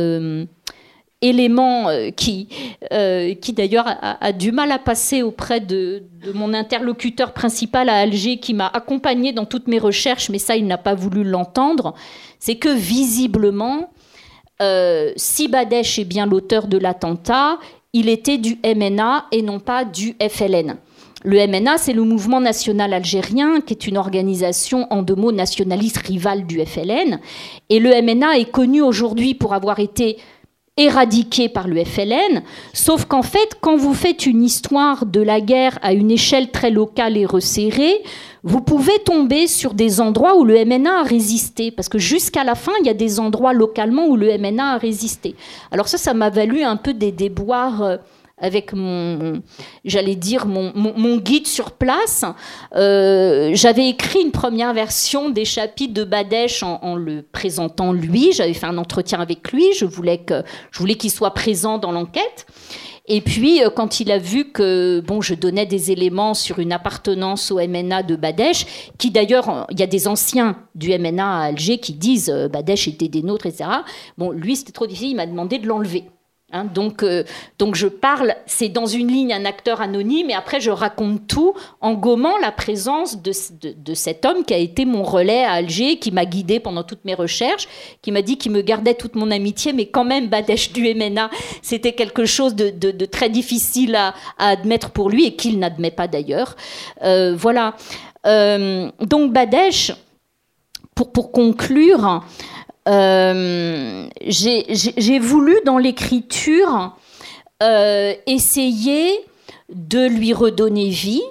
élément euh, qui, euh, qui d'ailleurs a, du mal à passer auprès de, mon interlocuteur principal à Alger qui m'a accompagné dans toutes mes recherches, mais ça, il n'a pas voulu l'entendre, c'est que visiblement, euh, si Badesh est bien l'auteur de l'attentat, il était du MNA et non pas du FLN. Le MNA, c'est le mouvement national algérien, qui est une organisation en deux mots nationaliste rivale du FLN. Et le MNA est connu aujourd'hui pour avoir été éradiqué par le FLN, sauf qu'en fait, quand vous faites une histoire de la guerre à une échelle très locale et resserrée, vous pouvez tomber sur des endroits où le MNA a résisté, parce que jusqu'à la fin, il y a des endroits localement où le MNA a résisté. Alors ça, ça m'a valu un peu des déboires euh, avec mon, j'allais dire, mon, guide sur place. Euh, j'avais écrit une première version des chapitres de Badesh en, le présentant lui. J'avais fait un entretien avec lui. Je voulais que, je voulais qu'il soit présent dans l'enquête. Et puis, euh, quand il a vu que bon, je donnais des éléments sur une appartenance au MNA de Badesh, qui d'ailleurs, il y a des anciens du MNA à Alger qui disent euh, Badesh était des nôtres, etc. Bon, lui, c'était trop difficile, il m'a demandé de l'enlever. Hein, donc, euh, donc je parle, c'est dans une ligne un acteur anonyme, et après je raconte tout en gommant la présence de, cet homme qui a été mon relais à Alger, qui m'a guidé pendant toutes mes recherches, qui m'a dit qu'il me gardait toute mon amitié, mais quand même Badesh du MNA, c'était quelque chose de, de, très difficile à, admettre pour lui et qu'il n'admet pas d'ailleurs. Euh, voilà. Euh, donc Badesh, pour, pour conclure, euh, j'ai voulu dans l'écriture euh, essayer de lui redonner vie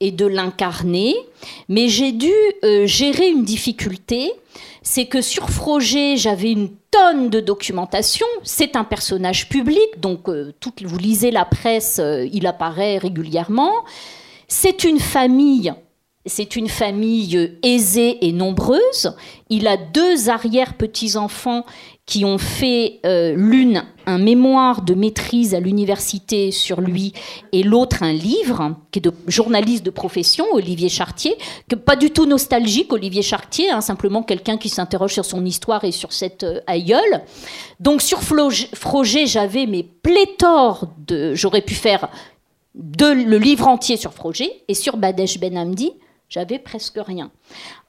et de l'incarner, mais j'ai dû euh, gérer une difficulté, c'est que sur Froger, j'avais une tonne de documentation, c'est un personnage public, donc vous lisez la presse, il apparaît régulièrement, c'est une famille c'est une famille aisée et nombreuse. Il a deux arrière-petits-enfants qui ont fait euh, l'une un mémoire de maîtrise à l'université sur lui et l'autre un livre qui est de journaliste de profession, Olivier Chartier, pas du tout nostalgique, Olivier Chartier, hein, simplement quelqu'un qui s'interroge sur son histoire et sur cette euh, aïeule. Donc sur Froger, j'avais mes pléthores. J'aurais pu faire le livre entier sur Froger et sur Badesh Ben Hamdi, j'avais presque rien.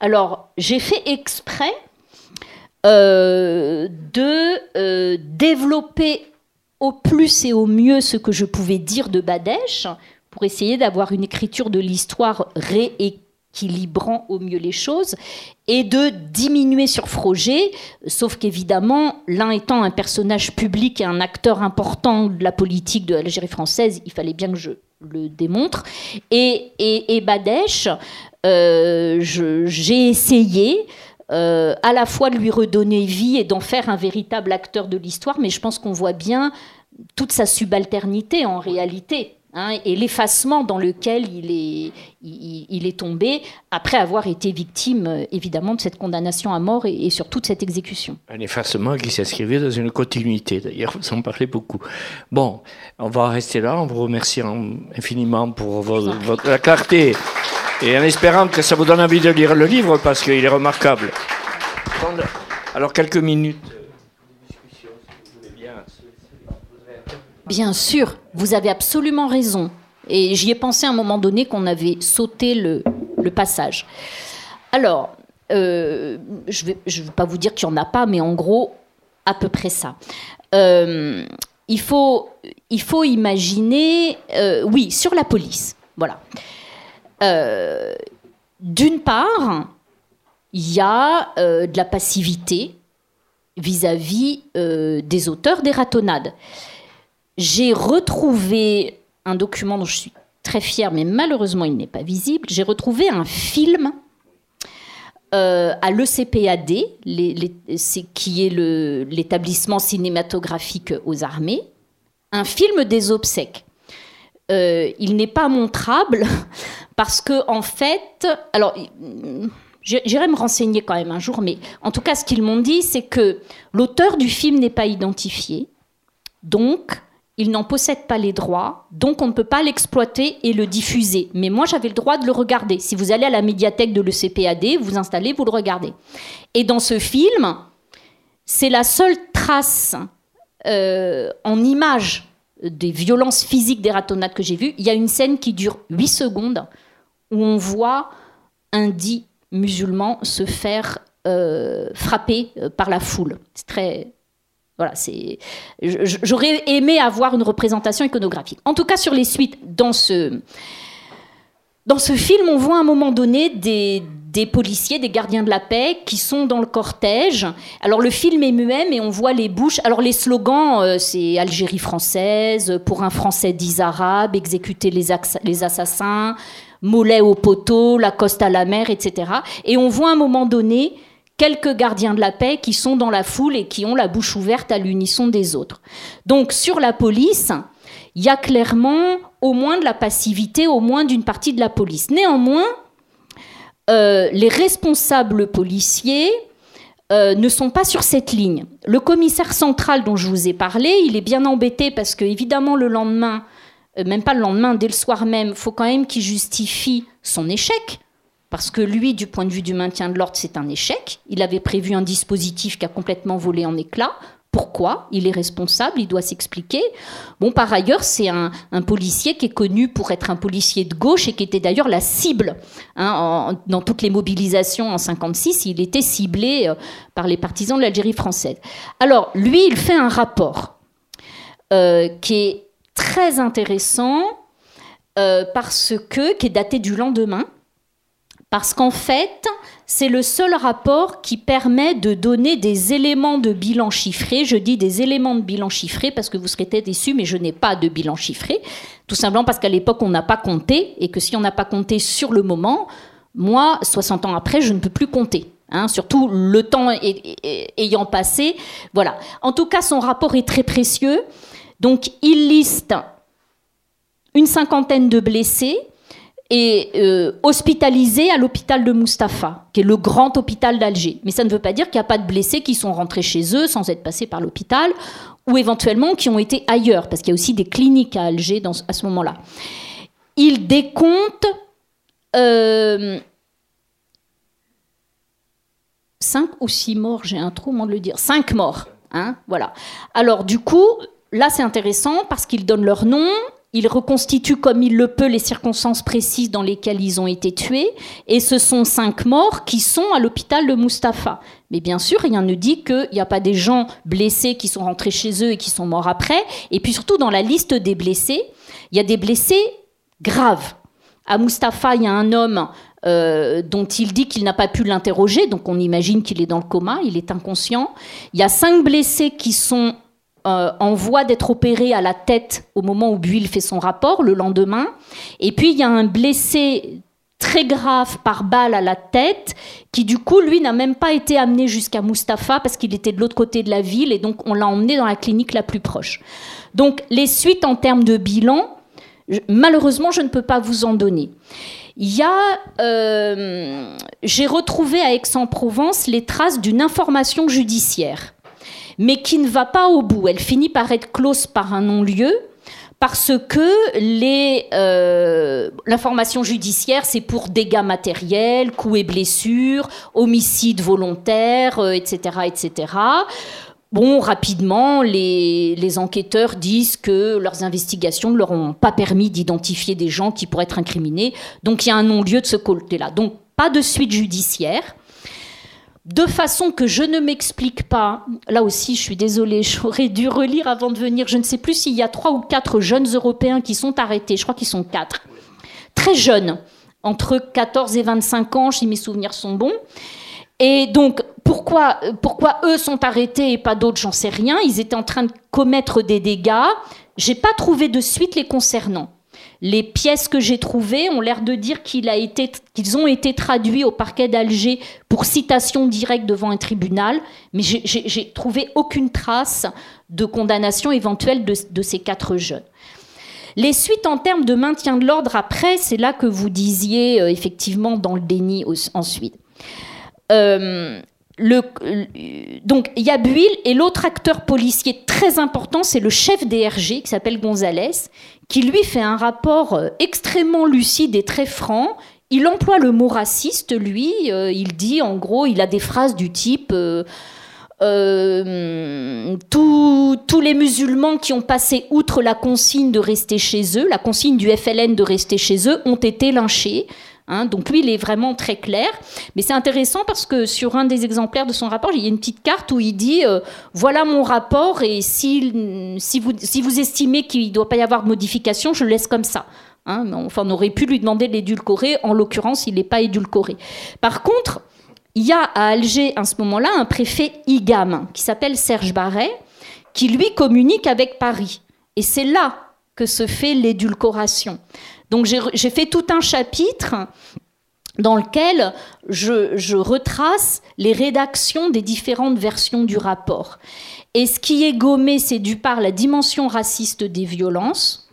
Alors, j'ai fait exprès euh, de euh, développer au plus et au mieux ce que je pouvais dire de Badesh pour essayer d'avoir une écriture de l'histoire rééquilibrant au mieux les choses et de diminuer sur Froger, sauf qu'évidemment, l'un étant un personnage public et un acteur important de la politique de l'Algérie française, il fallait bien que je le démontre. Et, et, et j'ai essayé euh, à la fois de lui redonner vie et d'en faire un véritable acteur de l'histoire, mais je pense qu'on voit bien toute sa subalternité en réalité. Hein, et l'effacement dans lequel il est, il, est tombé après avoir été victime, euh, évidemment, de cette condamnation à mort et, surtout de cette exécution. Un effacement qui s'inscrivait dans une continuité, d'ailleurs, vous en parlez beaucoup. Bon, on va rester là, on vous remercie infiniment pour votre, la clarté et en espérant que ça vous donne envie de lire le livre parce qu'il est remarquable. Alors, quelques minutes. Bien sûr, vous avez absolument raison. Et j'y ai pensé à un moment donné qu'on avait sauté le, passage. Alors, euh, je ne vais, pas vous dire qu'il n'y en a pas, mais en gros, à peu près ça. Euh, il, faut, il faut imaginer, euh, oui, sur la police. Voilà. D'une part, il y a de la passivité vis-à-vis des auteurs des ratonnades j'ai retrouvé un document dont je suis très fière, mais malheureusement il n'est pas visible. J'ai retrouvé un film euh, à l'ECPAD, qui est l'établissement cinématographique aux armées, un film des obsèques. Euh, il n'est pas montrable parce que en fait, alors j'irai me renseigner quand même un jour, mais en tout cas ce qu'ils m'ont dit, c'est que l'auteur du film n'est pas identifié, donc il n'en possède pas les droits, donc on ne peut pas l'exploiter et le diffuser. Mais moi, j'avais le droit de le regarder. Si vous allez à la médiathèque de l'ECPAD, vous installez, vous le regardez. Et dans ce film, c'est la seule trace euh, en image des violences physiques des ratonnades que j'ai vues. Il y a une scène qui dure 8 secondes où on voit un dit musulman se faire euh, frapper euh, par la foule. C'est très voilà, c'est. J'aurais aimé avoir une représentation iconographique. En tout cas, sur les suites, dans ce, dans ce film, on voit à un moment donné des, des policiers, des gardiens de la paix qui sont dans le cortège. Alors le film est muet, mais on voit les bouches. Alors les slogans, euh, c'est Algérie française, pour un Français dix arabes, exécuter les, les assassins, mollet au poteau, la coste à la mer, etc. Et on voit à un moment donné quelques gardiens de la paix qui sont dans la foule et qui ont la bouche ouverte à l'unisson des autres. Donc sur la police, il y a clairement au moins de la passivité, au moins d'une partie de la police. Néanmoins, euh, les responsables policiers euh, ne sont pas sur cette ligne. Le commissaire central dont je vous ai parlé, il est bien embêté parce que évidemment le lendemain, euh, même pas le lendemain, dès le soir même, faut quand même qu'il justifie son échec parce que lui, du point de vue du maintien de l'ordre, c'est un échec. Il avait prévu un dispositif qui a complètement volé en éclats. Pourquoi Il est responsable, il doit s'expliquer. Bon, par ailleurs, c'est un, policier qui est connu pour être un policier de gauche et qui était d'ailleurs la cible hein, dans toutes les mobilisations en 56. Il était ciblé euh, par les partisans de l'Algérie française. Alors, lui, il fait un rapport euh, qui est très intéressant euh, parce que qui est daté du lendemain parce qu'en fait, c'est le seul rapport qui permet de donner des éléments de bilan chiffré. Je dis des éléments de bilan chiffré parce que vous serez peut-être déçus, mais je n'ai pas de bilan chiffré. Tout simplement parce qu'à l'époque, on n'a pas compté et que si on n'a pas compté sur le moment, moi, 60 ans après, je ne peux plus compter. Hein, surtout le temps ayant passé. Voilà. En tout cas, son rapport est très précieux. Donc, il liste une cinquantaine de blessés, est euh, hospitalisé à l'hôpital de Mustapha, qui est le grand hôpital d'Alger. Mais ça ne veut pas dire qu'il n'y a pas de blessés qui sont rentrés chez eux sans être passés par l'hôpital, ou éventuellement qui ont été ailleurs, parce qu'il y a aussi des cliniques à Alger à ce moment-là. Il décompte euh, cinq ou six morts, j'ai un trou, moment de le dire, cinq morts. Hein, voilà. Alors du coup, là c'est intéressant parce qu'ils donnent leur nom, il reconstitue comme il le peut les circonstances précises dans lesquelles ils ont été tués, et ce sont cinq morts qui sont à l'hôpital de Mustapha. Mais bien sûr, rien ne dit qu'il n'y a pas des gens blessés qui sont rentrés chez eux et qui sont morts après. Et puis surtout, dans la liste des blessés, il y a des blessés graves. À Mustapha, il y a un homme euh, dont il dit qu'il n'a pas pu l'interroger, donc on imagine qu'il est dans le coma, il est inconscient. Il y a cinq blessés qui sont euh, en voie d'être opéré à la tête au moment où Buil fait son rapport, le lendemain. Et puis il y a un blessé très grave par balle à la tête qui du coup, lui, n'a même pas été amené jusqu'à Mustapha parce qu'il était de l'autre côté de la ville et donc on l'a emmené dans la clinique la plus proche. Donc les suites en termes de bilan, malheureusement, je ne peux pas vous en donner. Il y a, euh, j'ai retrouvé à Aix-en-Provence les traces d'une information judiciaire, mais qui ne va pas au bout. Elle finit par être close par un non-lieu parce que euh, l'information judiciaire, c'est pour dégâts matériels, coups et blessures, homicide volontaire, etc., euh, etc. Bon, rapidement, les, enquêteurs disent que leurs investigations ne leur ont pas permis d'identifier des gens qui pourraient être incriminés. Donc il y a un non-lieu de ce côté-là. Donc pas de suite judiciaire de façon que je ne m'explique pas. Là aussi, je suis désolée, <laughs> j'aurais dû relire avant de venir. Je ne sais plus s'il y a trois ou quatre jeunes Européens qui sont arrêtés. Je crois qu'ils sont quatre. Très jeunes, entre 14 et 25 ans, si mes souvenirs sont bons. Et donc, pourquoi, eux sont arrêtés et pas d'autres, j'en sais rien. Ils étaient en train de commettre des dégâts. J'ai pas trouvé de suite les concernant. Les pièces que j'ai trouvées ont l'air de dire qu'ils ont été traduits au parquet d'Alger pour citation directe devant un tribunal, mais j'ai trouvé aucune trace de condamnation éventuelle de, ces quatre jeunes. Les suites en termes de maintien de l'ordre après, c'est là que vous disiez euh, effectivement dans le déni ensuite. Euh, le, donc il y a Buil et l'autre acteur policier très important, c'est le chef DRG qui s'appelle Gonzalez, qui lui fait un rapport euh, extrêmement lucide et très franc. Il emploie le mot raciste, lui. Euh, il dit, en gros, il a des phrases du type euh, tous, les musulmans qui ont passé outre la consigne de rester chez eux, la consigne du FLN de rester chez eux, ont été lynchés. Hein, donc lui, il est vraiment très clair. Mais c'est intéressant parce que sur un des exemplaires de son rapport, il y a une petite carte où il dit euh, voilà mon rapport et si, vous estimez qu'il ne doit pas y avoir de modification, je le laisse comme ça. Hein, enfin, on aurait pu lui demander de l'édulcorer. En l'occurrence, il n'est pas édulcoré. Par contre, il y a à Alger, à ce moment-là, un préfet IGAM qui s'appelle Serge Barret, qui lui communique avec Paris. Et c'est là que se fait l'édulcoration. Donc j'ai fait tout un chapitre dans lequel je, retrace les rédactions des différentes versions du rapport. Et ce qui est gommé, c'est du part la dimension raciste des violences.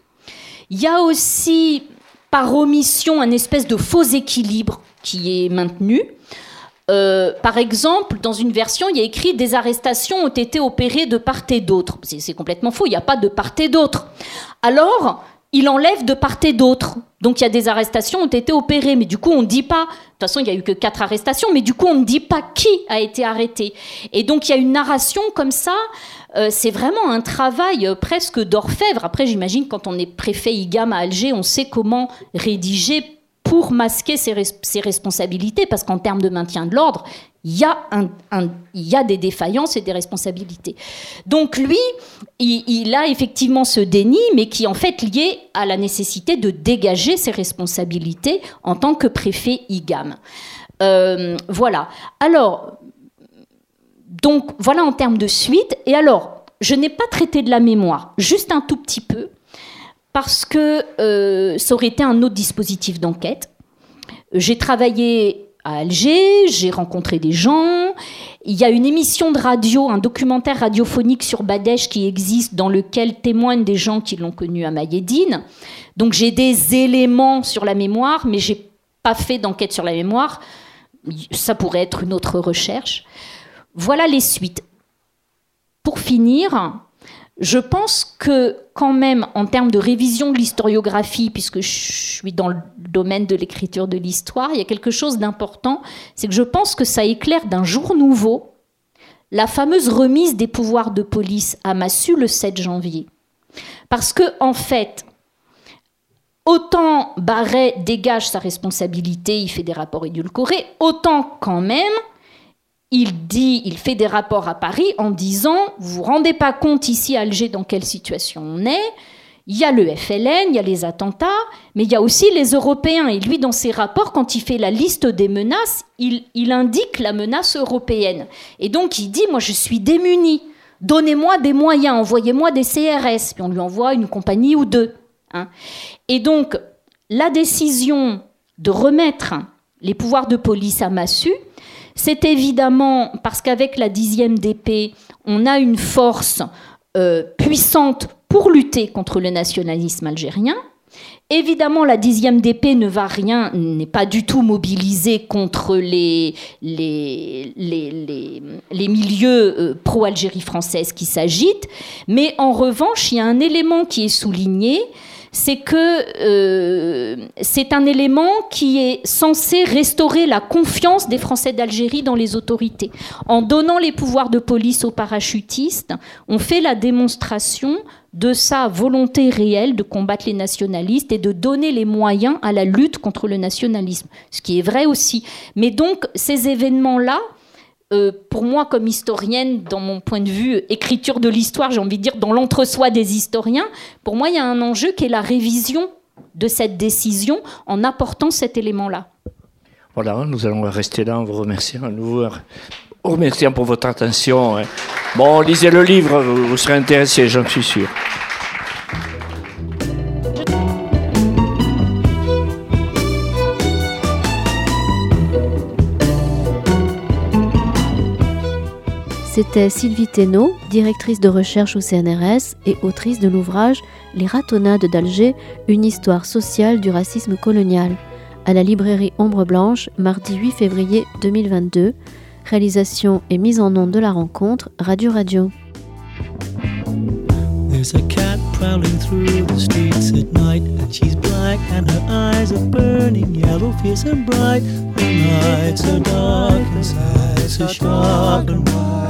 Il y a aussi, par omission, un espèce de faux équilibre qui est maintenu. Euh, par exemple, dans une version, il y a écrit des arrestations ont été opérées de part et d'autre. C'est complètement faux, il n'y a pas de part et d'autre. Alors, il enlève de part et d'autre. Donc il y a des arrestations ont été opérées, mais du coup on ne dit pas. De toute façon, il n'y a eu que quatre arrestations, mais du coup on ne dit pas qui a été arrêté. Et donc il y a une narration comme ça. Euh, c'est vraiment un travail euh, presque d'orfèvre. Après, j'imagine quand on est préfet IGAM à Alger, on sait comment rédiger pour masquer ses, responsabilités, parce qu'en termes de maintien de l'ordre, il y, a des défaillances et des responsabilités. Donc lui, il, a effectivement ce déni, mais qui est en fait lié à la nécessité de dégager ses responsabilités en tant que préfet IGAM. Euh, voilà. Alors, donc voilà en termes de suite. Et alors, je n'ai pas traité de la mémoire, juste un tout petit peu, parce que euh, ça aurait été un autre dispositif d'enquête. J'ai travaillé à Alger, j'ai rencontré des gens. Il y a une émission de radio, un documentaire radiophonique sur Badèche qui existe dans lequel témoignent des gens qui l'ont connu à Mayedine. Donc j'ai des éléments sur la mémoire, mais j'ai pas fait d'enquête sur la mémoire. Ça pourrait être une autre recherche. Voilà les suites. Pour finir, je pense que quand même, en termes de révision de l'historiographie, puisque je suis dans le domaine de l'écriture de l'histoire, il y a quelque chose d'important, c'est que je pense que ça éclaire d'un jour nouveau la fameuse remise des pouvoirs de police à Massu le 7 janvier. Parce que, en fait, autant Barret dégage sa responsabilité, il fait des rapports édulcorés, autant quand même, il dit, il fait des rapports à Paris en disant, vous vous rendez pas compte ici à Alger dans quelle situation on est. Il y a le FLN, il y a les attentats, mais il y a aussi les Européens. Et lui, dans ses rapports, quand il fait la liste des menaces, il, indique la menace européenne. Et donc, il dit, moi, je suis démuni. Donnez-moi des moyens, envoyez-moi des CRS. Puis on lui envoie une compagnie ou deux. Hein. Et donc, la décision de remettre les pouvoirs de police à massue. C'est évidemment parce qu'avec la dixième d'épée, on a une force euh, puissante pour lutter contre le nationalisme algérien. Évidemment, la dixième d'épée ne va rien, n'est pas du tout mobilisée contre les, milieux euh, pro-Algérie française qui s'agitent, mais en revanche, il y a un élément qui est souligné, c'est que euh, c'est un élément qui est censé restaurer la confiance des Français d'Algérie dans les autorités. En donnant les pouvoirs de police aux parachutistes, on fait la démonstration de sa volonté réelle de combattre les nationalistes et de donner les moyens à la lutte contre le nationalisme, ce qui est vrai aussi. Mais donc ces événements-là, euh, pour moi comme historienne, dans mon point de vue, écriture de l'histoire, j'ai envie de dire dans l'entre-soi des historiens, pour moi il y a un enjeu qui est la révision de cette décision en apportant cet élément-là. Voilà, nous allons rester là en vous remerciant à nouveau. Remerciant pour votre attention. Hein. Bon, lisez le livre, vous serez intéressé, j'en suis sûr. C'était Sylvie Thénault, directrice de recherche au CNRS et autrice de l'ouvrage Les ratonnades d'Alger, une histoire sociale du racisme colonial, à la librairie Ombre Blanche, mardi 8 février 2022, Réalisation et mise en onde de la rencontre Radio Radio. There's a cat prowling through the streets at night, and she's black, and her eyes are burning yellow, fierce and bright. The nights are dark and